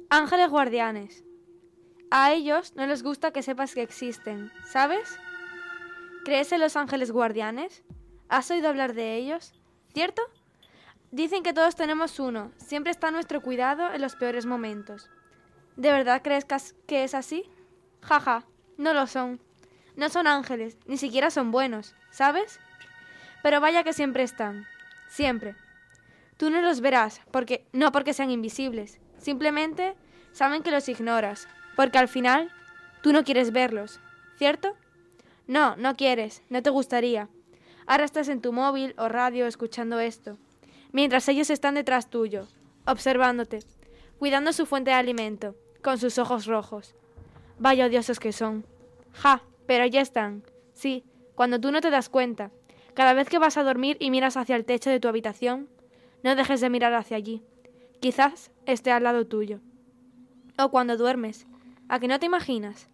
Ángeles guardianes. A ellos no les gusta que sepas que existen, ¿sabes? ¿Crees en los ángeles guardianes? ¿Has oído hablar de ellos? ¿Cierto? Dicen que todos tenemos uno, siempre está a nuestro cuidado en los peores momentos. ¿De verdad crees que es así? Jaja, no lo son. No son ángeles, ni siquiera son buenos, ¿sabes? Pero vaya que siempre están, siempre. Tú no los verás, porque no porque sean invisibles, simplemente saben que los ignoras, porque al final tú no quieres verlos, ¿cierto? No, no quieres, no te gustaría. Ahora estás en tu móvil o radio escuchando esto, mientras ellos están detrás tuyo, observándote, cuidando su fuente de alimento, con sus ojos rojos. Vaya odiosos que son. Ja, pero ya están. Sí, cuando tú no te das cuenta. Cada vez que vas a dormir y miras hacia el techo de tu habitación, no dejes de mirar hacia allí. Quizás esté al lado tuyo. O cuando duermes, ¿a que no te imaginas?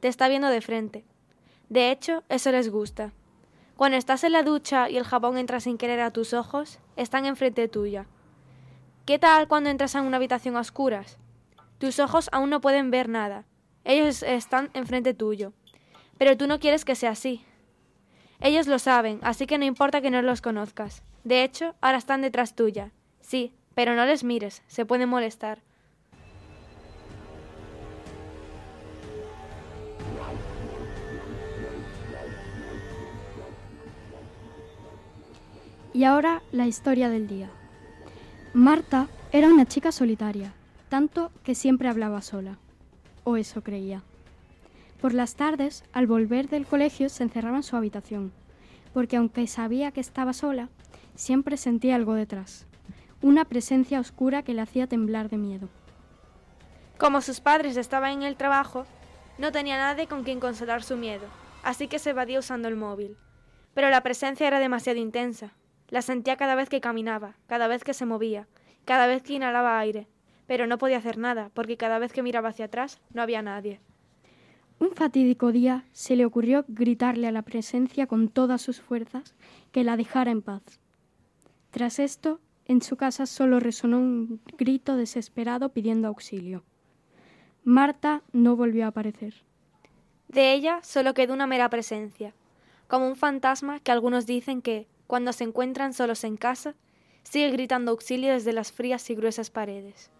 Te está viendo de frente. De hecho, eso les gusta. Cuando estás en la ducha y el jabón entra sin querer a tus ojos, están enfrente tuya. ¿Qué tal cuando entras a una habitación a oscuras? Tus ojos aún no pueden ver nada. Ellos están enfrente tuyo. Pero tú no quieres que sea así. Ellos lo saben, así que no importa que no los conozcas. De hecho, ahora están detrás tuya. Sí, pero no les mires, se pueden molestar. Y ahora la historia del día. Marta era una chica solitaria, tanto que siempre hablaba sola. O eso creía. Por las tardes, al volver del colegio, se encerraba en su habitación, porque aunque sabía que estaba sola, siempre sentía algo detrás. Una presencia oscura que le hacía temblar de miedo. Como sus padres estaban en el trabajo, no tenía nadie con quien consolar su miedo, así que se evadía usando el móvil. Pero la presencia era demasiado intensa. La sentía cada vez que caminaba, cada vez que se movía, cada vez que inhalaba aire, pero no podía hacer nada, porque cada vez que miraba hacia atrás no había nadie. Un fatídico día se le ocurrió gritarle a la presencia con todas sus fuerzas que la dejara en paz. Tras esto, en su casa solo resonó un grito desesperado pidiendo auxilio. Marta no volvió a aparecer. De ella solo quedó una mera presencia, como un fantasma que algunos dicen que, cuando se encuentran solos en casa, sigue gritando auxilio desde las frías y gruesas paredes.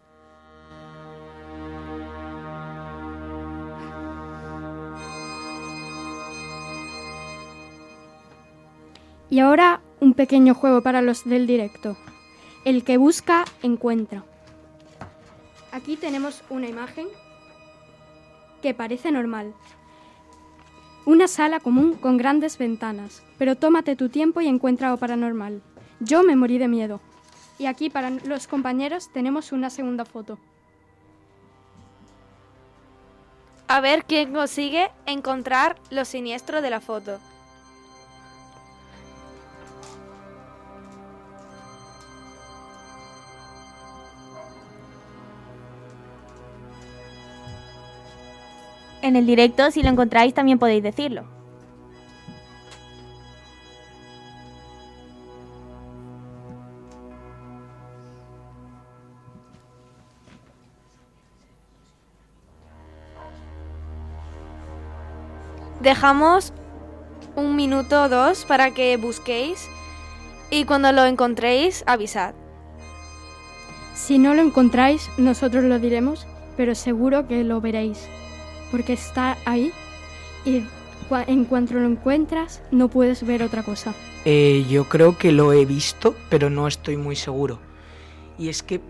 Y ahora un pequeño juego para los del directo. El que busca, encuentra. Aquí tenemos una imagen que parece normal. Una sala común con grandes ventanas, pero tómate tu tiempo y encuentra algo paranormal. Yo me morí de miedo. Y aquí para los compañeros tenemos una segunda foto. A ver quién consigue encontrar lo siniestro de la foto. en el directo, si lo encontráis también podéis decirlo. Dejamos un minuto o dos para que busquéis y cuando lo encontréis avisad. Si no lo encontráis, nosotros lo diremos, pero seguro que lo veréis porque está ahí y en cuanto lo encuentras no puedes ver otra cosa. Eh, yo creo que lo he visto, pero no estoy muy seguro. Y es que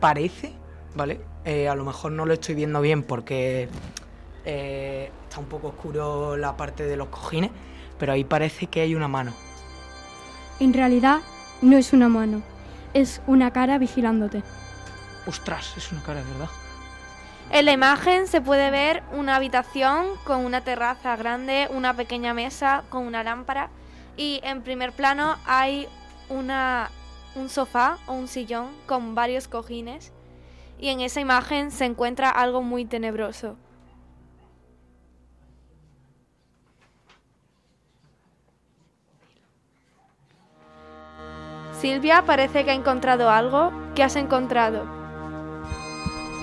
parece, ¿vale? Eh, a lo mejor no lo estoy viendo bien porque eh, está un poco oscuro la parte de los cojines, pero ahí parece que hay una mano. En realidad no es una mano, es una cara vigilándote. Ostras, es una cara, ¿verdad? En la imagen se puede ver una habitación con una terraza grande, una pequeña mesa con una lámpara y en primer plano hay una, un sofá o un sillón con varios cojines y en esa imagen se encuentra algo muy tenebroso. Silvia parece que ha encontrado algo. ¿Qué has encontrado?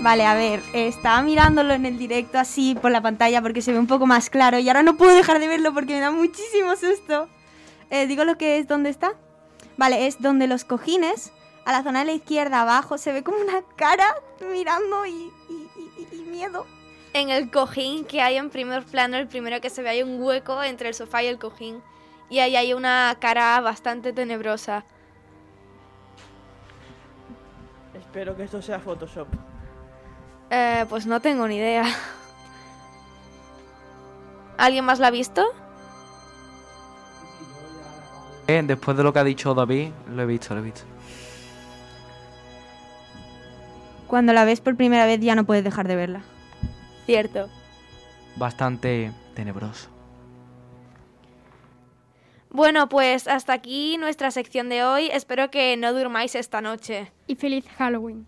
Vale, a ver, eh, estaba mirándolo en el directo así por la pantalla porque se ve un poco más claro y ahora no puedo dejar de verlo porque me da muchísimo susto. Eh, Digo lo que es dónde está. Vale, es donde los cojines, a la zona de la izquierda abajo, se ve como una cara mirando y, y- y- y miedo. En el cojín que hay en primer plano, el primero que se ve hay un hueco entre el sofá y el cojín. Y ahí hay una cara bastante tenebrosa. Espero que esto sea Photoshop. Eh, pues no tengo ni idea. ¿Alguien más la ha visto? Eh, después de lo que ha dicho David, lo he visto, lo he visto. Cuando la ves por primera vez ya no puedes dejar de verla. Cierto. Bastante tenebroso. Bueno, pues hasta aquí nuestra sección de hoy. Espero que no durmáis esta noche. Y feliz Halloween.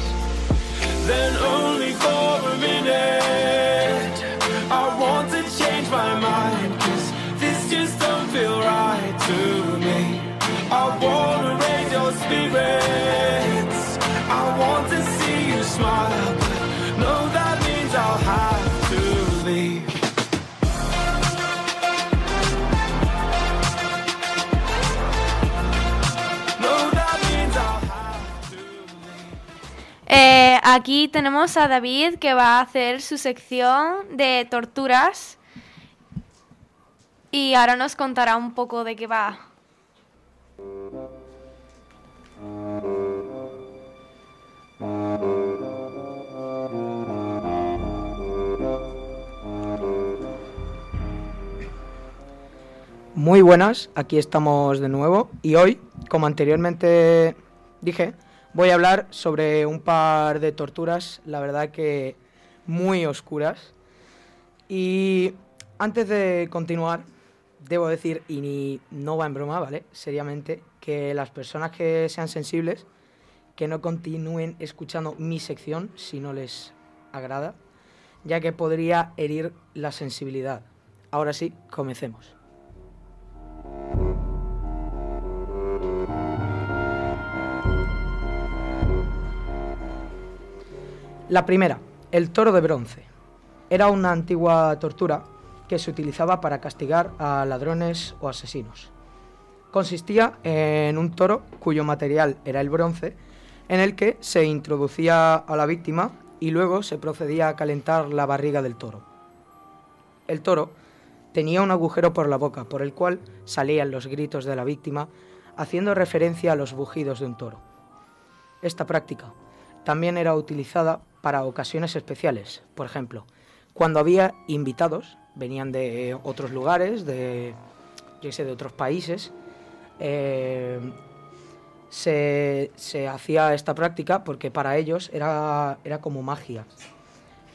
Then only for a minute. I want to change my mind Cause this just don't feel right to me. I wanna raise your spirits. I want to aquí tenemos a David que va a hacer su sección de torturas. Y ahora nos contará un poco de qué va. Muy buenas, aquí estamos de nuevo y hoy, como anteriormente dije, voy a hablar sobre un par de torturas, la verdad que muy oscuras. Y antes de continuar, debo decir, y ni, no va en broma, ¿vale? Seriamente, que las personas que sean sensibles, que no continúen escuchando mi sección si no les agrada, ya que podría herir la sensibilidad. Ahora sí, comencemos. La primera, el toro de bronce. Era una antigua tortura que se utilizaba para castigar a ladrones o asesinos. Consistía en un toro cuyo material era el bronce, en el que se introducía a la víctima y luego se procedía a calentar la barriga del toro. El toro tenía un agujero por la boca por el cual salían los gritos de la víctima, haciendo referencia a los bujidos de un toro. Esta práctica también era utilizada para ocasiones especiales, por ejemplo, cuando había invitados, venían de otros lugares, de, yo sé, de otros países, eh, se, se hacía esta práctica porque para ellos era, era como magia.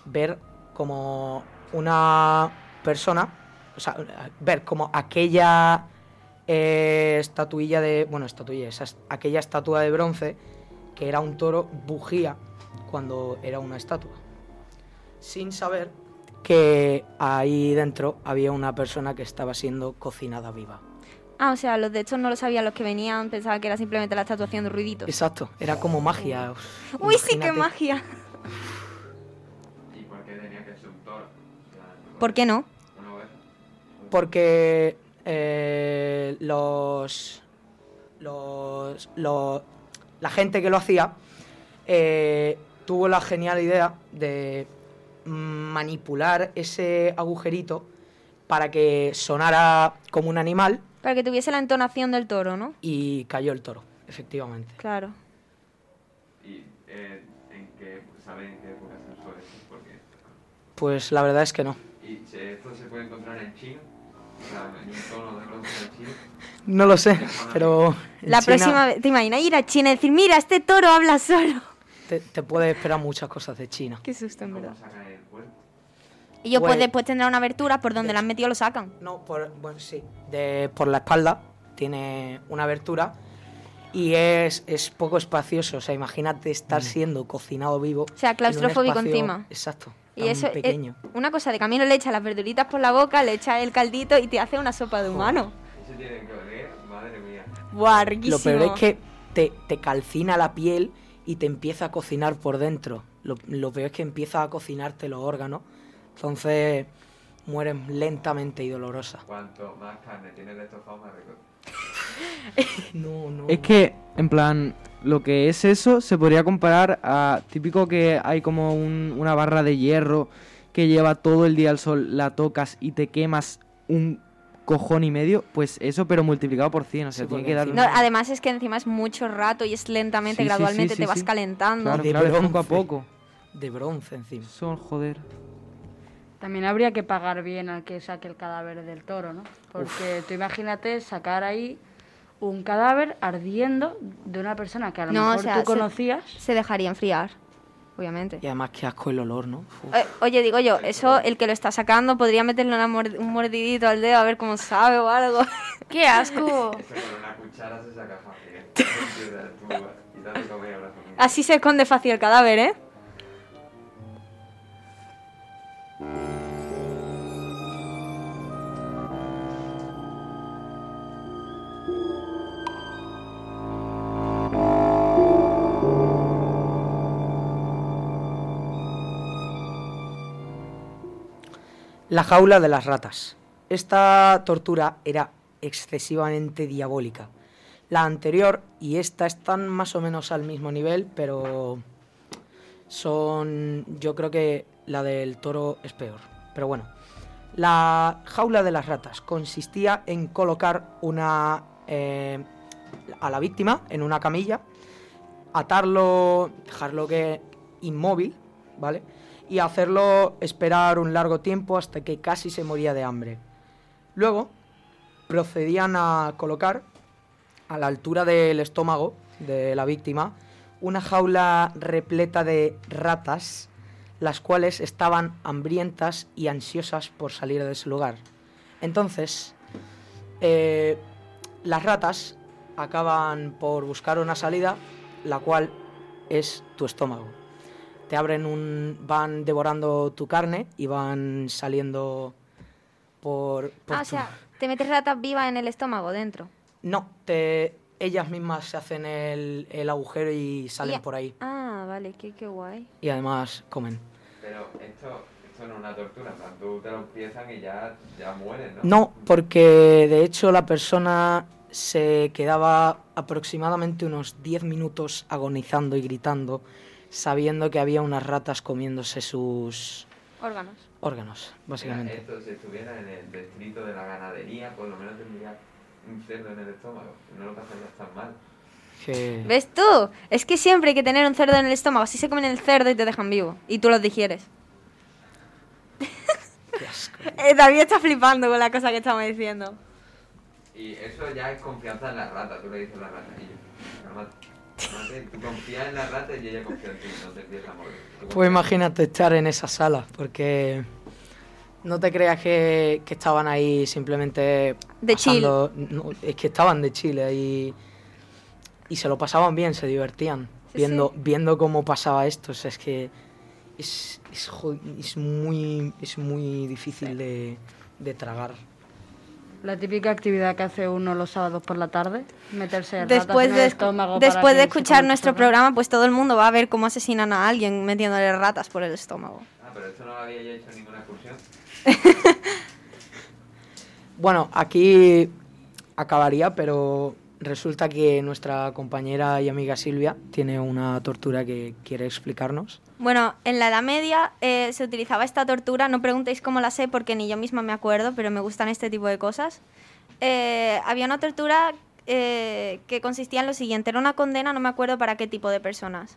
Ver como una persona, o sea, ver como aquella eh, estatuilla de. Bueno, estatuilla, esa, es- aquella estatua de bronce que era un toro bujía cuando era una estatua. Sin saber que ahí dentro había una persona que estaba siendo cocinada viva. Ah, o sea, los de estos no lo sabían los que venían, pensaban que era simplemente la estatua haciendo ruiditos. Exacto, era como magia. Uy, sí, qué magia. ¿Y por qué tenía que ser un toro? O sea, no ¿Por qué no? Porque eh, los, los, los- La gente que lo hacía eh, tuvo la genial idea de manipular ese agujerito para que sonara como un animal Para que tuviese la entonación del toro, ¿no? y cayó el toro, efectivamente. Claro. ¿Y eh, en qué, saben en qué época se usó eso? Porque, Pues la verdad es que no. ¿Y esto se puede encontrar en China? O sea, en un tono de bronce en China. No lo sé, pero La China próxima vez, ¿te imaginas ir a China y decir, mira, este toro habla solo? Te, te puedes esperar muchas cosas de China. Qué susto, en verdad. sacan el cuerpo? Y yo Pues- pues después tendrá una abertura por donde la han metido lo sacan. No, por, bueno, sí. De, por la espalda tiene una abertura y es, es poco espacioso. O sea, imagínate estar siendo cocinado vivo. O sea, en un claustrofóbico espacio- encima. Exacto. Y eso, es- pequeño. una cosa de camino le echas las verduritas por la boca, le echas el caldito y te hace una sopa de humano. Eso tiene que oler, madre mía. Buah, riquísimo. Lo peor es que te, te calcina la piel y te empieza a cocinar por dentro. Lo, lo peor es que empieza a cocinarte los órganos. Entonces mueres lentamente y dolorosa. Cuanto más carne tienes de estofado, más rico. No, no. Es que, en plan, lo que es eso se podría comparar a típico que hay como un- una barra de hierro que lleva todo el día al sol, la tocas y te quemas un cojón y medio, pues eso pero multiplicado por 100, o sea, Sí, tiene que dar... No, además es que encima es mucho rato y es lentamente, Sí, gradualmente sí, sí, te vas sí. calentando. Claro, de claro, es poco a bronce. poco. De bronce encima. Son, joder. También habría que pagar bien al que saque el cadáver del toro, ¿no? Porque tú imagínate sacar ahí un cadáver ardiendo de una persona que a lo No, mejor o sea, tú se- conocías. Se dejaría enfriar, obviamente. Y además que asco el olor, ¿no? Eh, oye, digo yo, eso el que lo está sacando podría meterle una mord- un mordidito al dedo a ver cómo sabe o algo. ¡Qué asco! Eso con una cuchara se saca fácil. ¿eh? Así se esconde fácil el cadáver, ¿eh? La jaula de las ratas. Esta tortura era excesivamente diabólica. La anterior y esta están más o menos al mismo nivel, pero son... Yo creo que la del toro es peor. Pero bueno. La jaula de las ratas consistía en colocar una... eh, a la víctima en una camilla, atarlo, dejarlo que inmóvil, ¿vale? Y hacerlo esperar un largo tiempo hasta que casi se moría de hambre. Luego procedían a colocar a la altura del estómago de la víctima una jaula repleta de ratas, las cuales estaban hambrientas y ansiosas por salir de ese lugar. Entonces, eh, las ratas acaban por buscar una salida, la cual es tu estómago. Te abren un. van devorando tu carne y van saliendo por. por Ah, o tu- sea, te metes ratas vivas en el estómago dentro. No, te, ellas mismas se hacen el, el agujero y salen Y- por ahí. Ah, vale, qué, qué guay. Y además comen. Pero esto, esto no es una tortura, tú te lo empiezan y ya, ya mueres, ¿no? No, porque de hecho la persona se quedaba aproximadamente unos 10 minutos agonizando y gritando, sabiendo que había unas ratas comiéndose sus Órganos. órganos, Mira, básicamente. esto si estuviera en el distrito de la ganadería, por lo menos tendría un cerdo en el estómago. No lo pasarías tan mal. ¿Ves tú? Es que siempre hay que tener un cerdo en el estómago. Así se comen el cerdo y te dejan vivo. Y tú los digieres. Eh, David está flipando con la cosa que estamos diciendo. Y eso ya es confianza en la rata, tú le dices a la rata. Y yo, tú confías en la rata y ella confía en ti, no te empieza a morir. Tú Pues imagínate estar en esa sala, porque no te creas que, que estaban ahí simplemente De pasando- no, es que estaban de Chile ahí y se lo pasaban bien, se divertían Sí, viendo sí. viendo cómo pasaba esto. O sea, es que es, es, es muy es muy difícil de, de tragar. La típica actividad que hace uno los sábados por la tarde, meterse ratas Después en el de, estómago después de escuchar nuestro programa, pues todo el mundo va a ver cómo asesinan a alguien metiéndole ratas por el estómago. Ah, pero esto no lo había yo hecho en ninguna excursión. Bueno, aquí acabaría, pero resulta que nuestra compañera y amiga Silvia tiene una tortura que quiere explicarnos. Bueno, en la Edad Media eh, se utilizaba esta tortura, no preguntéis cómo la sé porque ni yo misma me acuerdo, pero me gustan este tipo de cosas. Eh, había una tortura eh, que consistía en lo siguiente, era una condena, no me acuerdo para qué tipo de personas.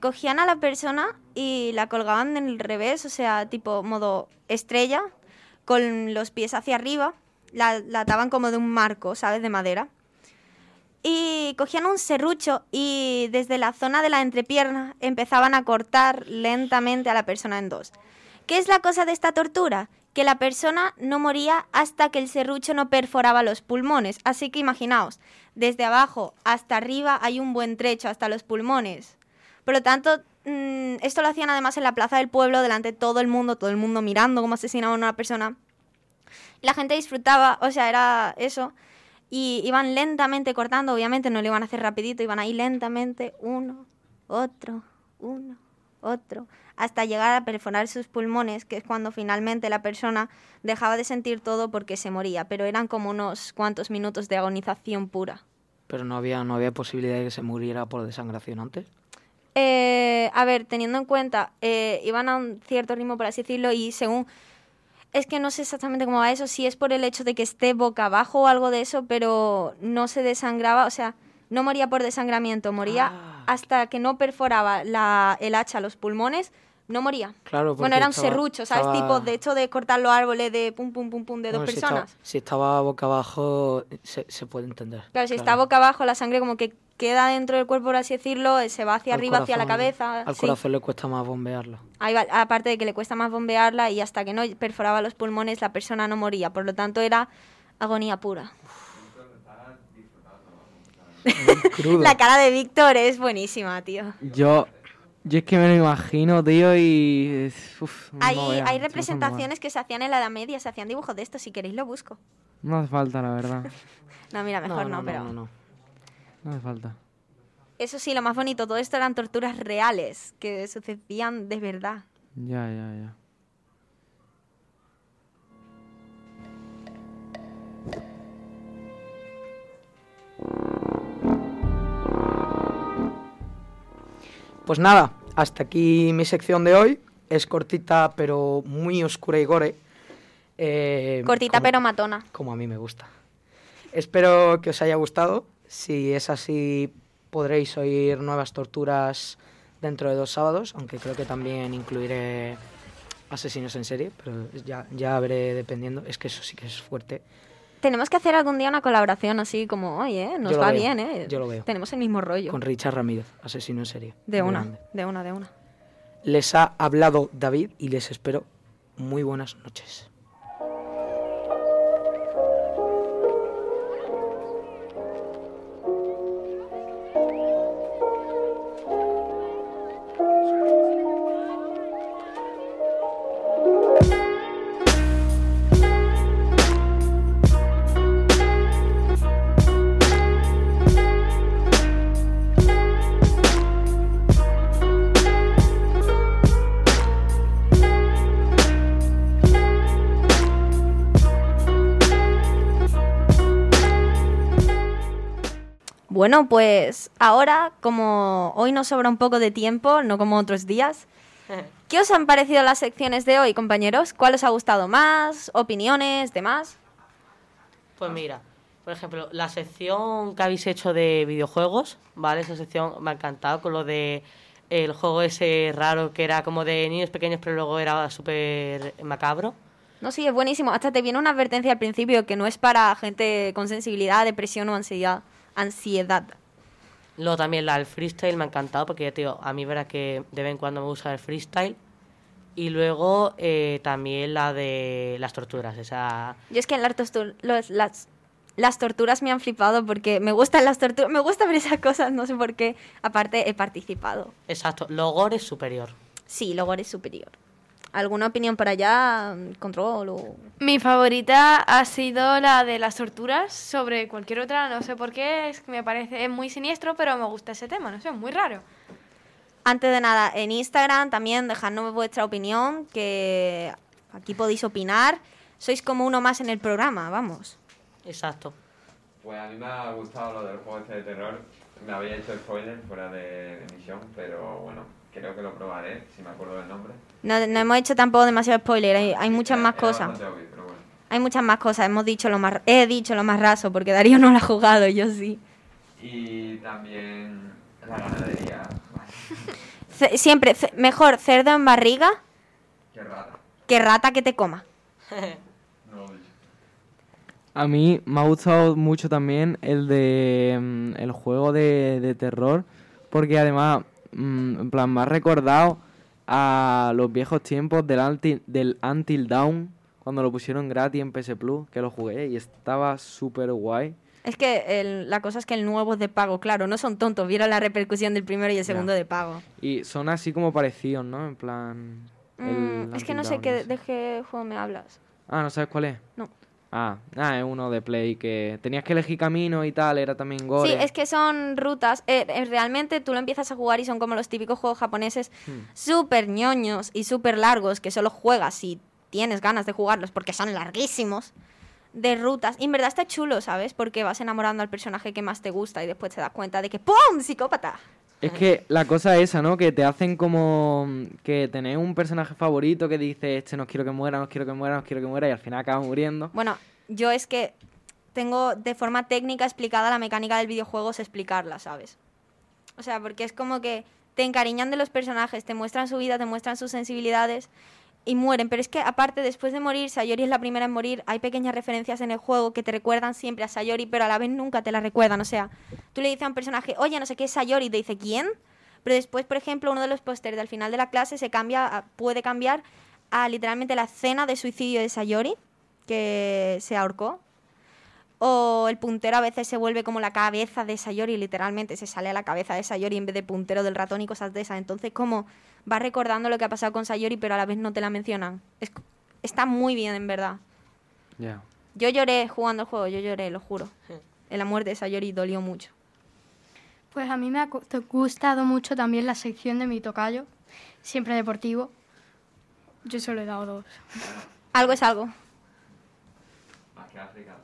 Cogían a la persona y la colgaban en el revés, o sea, tipo modo estrella, con los pies hacia arriba, la, la ataban como de un marco, ¿sabes? De madera y cogían un serrucho y desde la zona de la entrepierna empezaban a cortar lentamente a la persona en dos. ¿Qué es la cosa de esta tortura? Que la persona no moría hasta que el serrucho no perforaba los pulmones. Así que imaginaos, desde abajo hasta arriba hay un buen trecho hasta los pulmones. Por lo tanto, mm, esto lo hacían además en la plaza del pueblo, delante de todo el mundo, todo el mundo mirando cómo asesinaban a una persona. La gente disfrutaba, o sea, era eso y iban lentamente cortando, obviamente no lo iban a hacer rapidito, iban ahí lentamente, uno, otro, uno, otro, hasta llegar a perforar sus pulmones, que es cuando finalmente la persona dejaba de sentir todo porque se moría, pero eran como unos cuantos minutos de agonización pura. Pero no había, no había posibilidad de que se muriera por desangración antes. Eh, a ver, teniendo en cuenta, eh, iban a un cierto ritmo, por así decirlo, y según... Es que no sé exactamente cómo va eso, si es por el hecho de que esté boca abajo o algo de eso, pero no se desangraba, o sea, no moría por desangramiento, moría Ah. hasta que no perforaba la, el hacha los pulmones, no moría. Claro, bueno, era un estaba- serrucho, ¿sabes? estaba- Tipo, de hecho de cortar los árboles de pum, pum, pum, pum, de dos si personas. estaba- Si estaba, boca abajo, se, se puede entender. Claro, si está boca abajo, la sangre como que queda dentro del cuerpo, por así decirlo, eh, se va hacia Al arriba, hacia la cabeza. Al sí. corazón le cuesta más. Ahí va, aparte de que le cuesta más bombearla y hasta que no perforaba los pulmones la persona no moría. Por lo tanto era agonía pura. La cara de Víctor es buenísima, tío. Yo, yo es que me lo imagino, tío, y... uf, no Hay, veas, hay representaciones que se hacían en la Edad Media, se hacían dibujos de esto, si queréis lo busco. No hace falta, la verdad. No, mira, mejor no, pero... No hace falta. Eso sí, lo más bonito, todo esto eran torturas reales, que sucedían de verdad. Ya, ya, ya. Pues nada, hasta aquí mi sección de hoy. Es cortita, pero muy oscura y gore. Eh, Cortita como- pero matona. Como a mí me gusta. Espero que os haya gustado. Si es así, podréis oír nuevas torturas dentro de dos sábados, aunque creo que también incluiré asesinos en serie, pero ya, ya veré dependiendo. Es que eso sí que es fuerte. Tenemos que hacer algún día una colaboración así como, oye, nos Yo lo va veo, bien, ¿eh? yo lo veo. Tenemos el mismo rollo. Con Richard Ramírez, asesino en serie. De una, grande. de una, de una. Les ha hablado David y les espero muy buenas noches. Bueno, pues ahora, como hoy nos sobra un poco de tiempo, no como otros días, ¿qué os han parecido las secciones de hoy, compañeros? ¿Cuál os ha gustado más? ¿Opiniones? ¿Demás? Pues mira, por ejemplo, la sección que habéis hecho de videojuegos, ¿vale? Esa sección me ha encantado con lo de el juego ese raro que era como de niños pequeños pero luego era súper macabro. No, sí, es buenísimo. Hasta te viene una advertencia al principio que no es para gente con sensibilidad, depresión o ansiedad. Ansiedad. Luego también la del freestyle me ha encantado porque, tío, a mí verá que de vez en cuando me gusta el freestyle. Y luego eh, también la de las torturas, esa... Yo es que las, tortu- los- las, las torturas me han flipado porque me gustan las torturas, me gusta ver esas cosas, no sé por qué. Aparte, he participado. Exacto, Logor es superior. Sí, Logor es superior. ¿Alguna opinión por allá? Control o... Mi favorita ha sido la de las torturas sobre cualquier otra, no sé por qué, es que me parece muy siniestro, pero me gusta ese tema, no sé, muy raro. Antes de nada, en Instagram también dejadnos vuestra opinión, que aquí podéis opinar. Sois como uno más en el programa, vamos. Exacto. Pues a mí me ha gustado lo del juego este de terror. Me había hecho spoiler fuera de emisión, pero bueno, creo que lo probaré, si me acuerdo del nombre. No, no hemos hecho tampoco demasiado spoiler, hay, hay muchas más cosas. bastante obvio, pero bueno. Hay muchas más cosas, hemos dicho lo más... He dicho lo más raso, porque Darío no lo ha jugado, yo sí. Y también la ganadería. Siempre, mejor cerdo en barriga Qué rata. que rata que te coma. No lo he dicho. A mí me ha gustado mucho también el de mm, el juego de, de terror, porque además, mm, en plan, me ha recordado a los viejos tiempos del, Until, del Until Dawn, cuando lo pusieron gratis en PS Plus, que lo jugué y estaba súper guay. Es que el- la cosa es que el nuevo es de pago, claro, no son tontos, vieron la repercusión del primero y el segundo de pago. Y son así como parecidos, ¿no? En plan... Mm, es que no sé qué, de qué juego me hablas. Ah, ¿no sabes cuál es? No. Ah, ah, es uno de Play que tenías que elegir camino y tal, era también gore. Sí, es que son rutas. eh, eh, realmente tú lo empiezas a jugar y son como los típicos juegos japoneses Hmm. súper ñoños y súper largos que solo juegas si tienes ganas de jugarlos porque son larguísimos. De rutas. Y en verdad está chulo, ¿sabes? Porque vas enamorando al personaje que más te gusta y después te das cuenta de que ¡pum! ¡Psicópata! Es que la cosa es esa, ¿no? Que te hacen como mm, que tenés un personaje favorito que dice, este no quiero que muera, no quiero que muera, no quiero que muera, y al final acaba muriendo. Bueno, yo es que tengo de forma técnica explicada la mecánica del videojuego, sé explicarla, ¿sabes? O sea, porque es como que te encariñan de los personajes, te muestran su vida, te muestran sus sensibilidades y mueren. Pero es que aparte, después de morir, Sayori es la primera en morir, hay pequeñas referencias en el juego que te recuerdan siempre a Sayori, pero a la vez nunca te la recuerdan. O sea, tú le dices a un personaje, oye, no sé qué es Sayori, te dice, ¿quién? Pero después, por ejemplo, uno de los pósters del final de la clase se cambia, puede cambiar a literalmente la escena de suicidio de Sayori, que se ahorcó. O el puntero a veces se vuelve como la cabeza de Sayori, literalmente se sale a la cabeza de Sayori en vez de puntero del ratón y cosas de esas. Entonces, como va recordando lo que ha pasado con Sayori, pero a la vez no te la mencionan. Es- está muy bien, en verdad. Ya. Yo lloré jugando el juego, yo lloré, lo juro. En la muerte de Sayori dolió mucho. Pues a mí me ha gu- gustado mucho también la sección de mi tocayo, siempre deportivo. Yo solo he dado dos. Algo es algo. Más que África.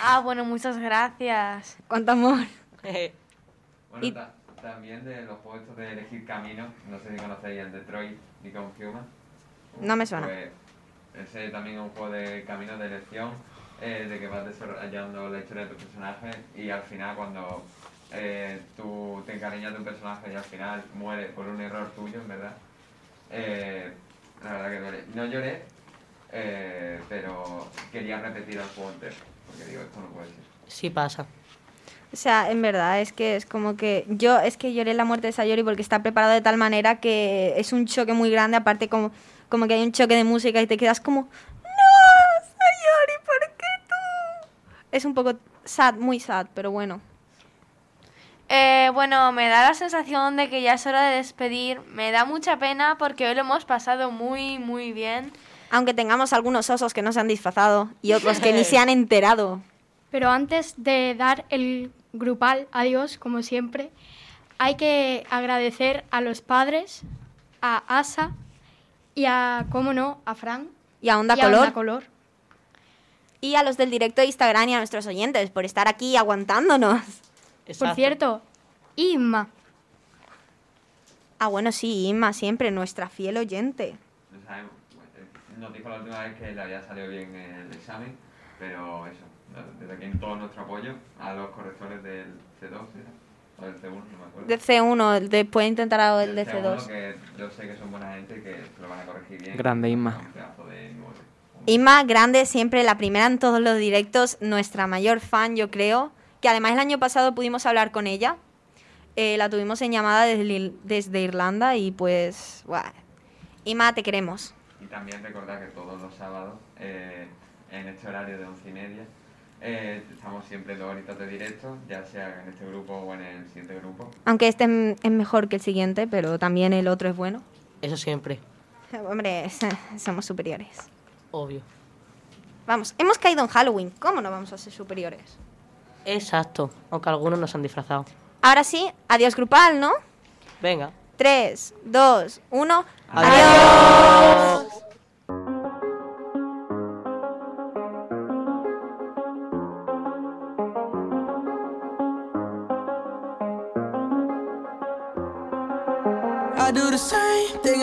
Ah, bueno, muchas gracias. Cuánto amor. Bueno, también de los juegos estos de elegir camino, no sé si conocéis el Detroit Become Human. No me suena. Pues ese también es un juego de camino de elección, eh, de que vas desarrollando la historia de tu personaje y al final cuando eh, tú te encariñas de un personaje y al final muere por un error tuyo, en verdad, eh, la verdad que duele. No lloré, eh, pero quería repetir el juego entero, porque digo, esto no puede ser. Sí pasa. O sea, en verdad, es que es como que yo es que lloré la muerte de Sayori porque está preparado de tal manera que es un choque muy grande, aparte como, como que hay un choque de música y te quedas como, no, Sayori, ¿por qué tú? Es un poco sad, muy sad, pero bueno. Eh, bueno, me da la sensación de que ya es hora de despedir. Me da mucha pena porque hoy lo hemos pasado muy, muy bien. Aunque tengamos algunos osos que no se han disfrazado y otros que ni se han enterado. Pero antes de dar el grupal adiós, como siempre, hay que agradecer a los padres, a Asa y a, cómo no, a Fran. Y a Onda y Color. Onda Color. Y a los del directo de Instagram y a nuestros oyentes por estar aquí aguantándonos. Por cierto, Inma. Ah, bueno, sí, Inma, siempre nuestra fiel oyente. No sabemos, nos dijo la última vez que le había salido bien el examen, pero eso, desde aquí todo nuestro apoyo a los correctores del C2 ¿era? o del C1, no me acuerdo. De C1, después intentar a- el de Del C2. que yo sé que son buena gente y que se lo van a corregir bien. Grande nueve. Inma, grande, siempre la primera en todos los directos, nuestra mayor fan, yo creo. Que además el año pasado pudimos hablar con ella. Eh, la tuvimos en llamada desde, desde Irlanda y pues. buah. Ima, te queremos. Y también recordar que todos los sábados, eh, en este horario de once y media, eh, estamos siempre dos horitas de directo, ya sea en este grupo o en el siguiente grupo. Aunque este es mejor que el siguiente, pero también el otro es bueno. Eso siempre, Hombre, somos superiores. obvio. Vamos, hemos caído en Halloween. ¿Cómo no vamos a ser superiores? Exacto, aunque algunos nos han disfrazado. Ahora sí, adiós grupal, ¿no? Venga. 3, 2, 1. Adiós. I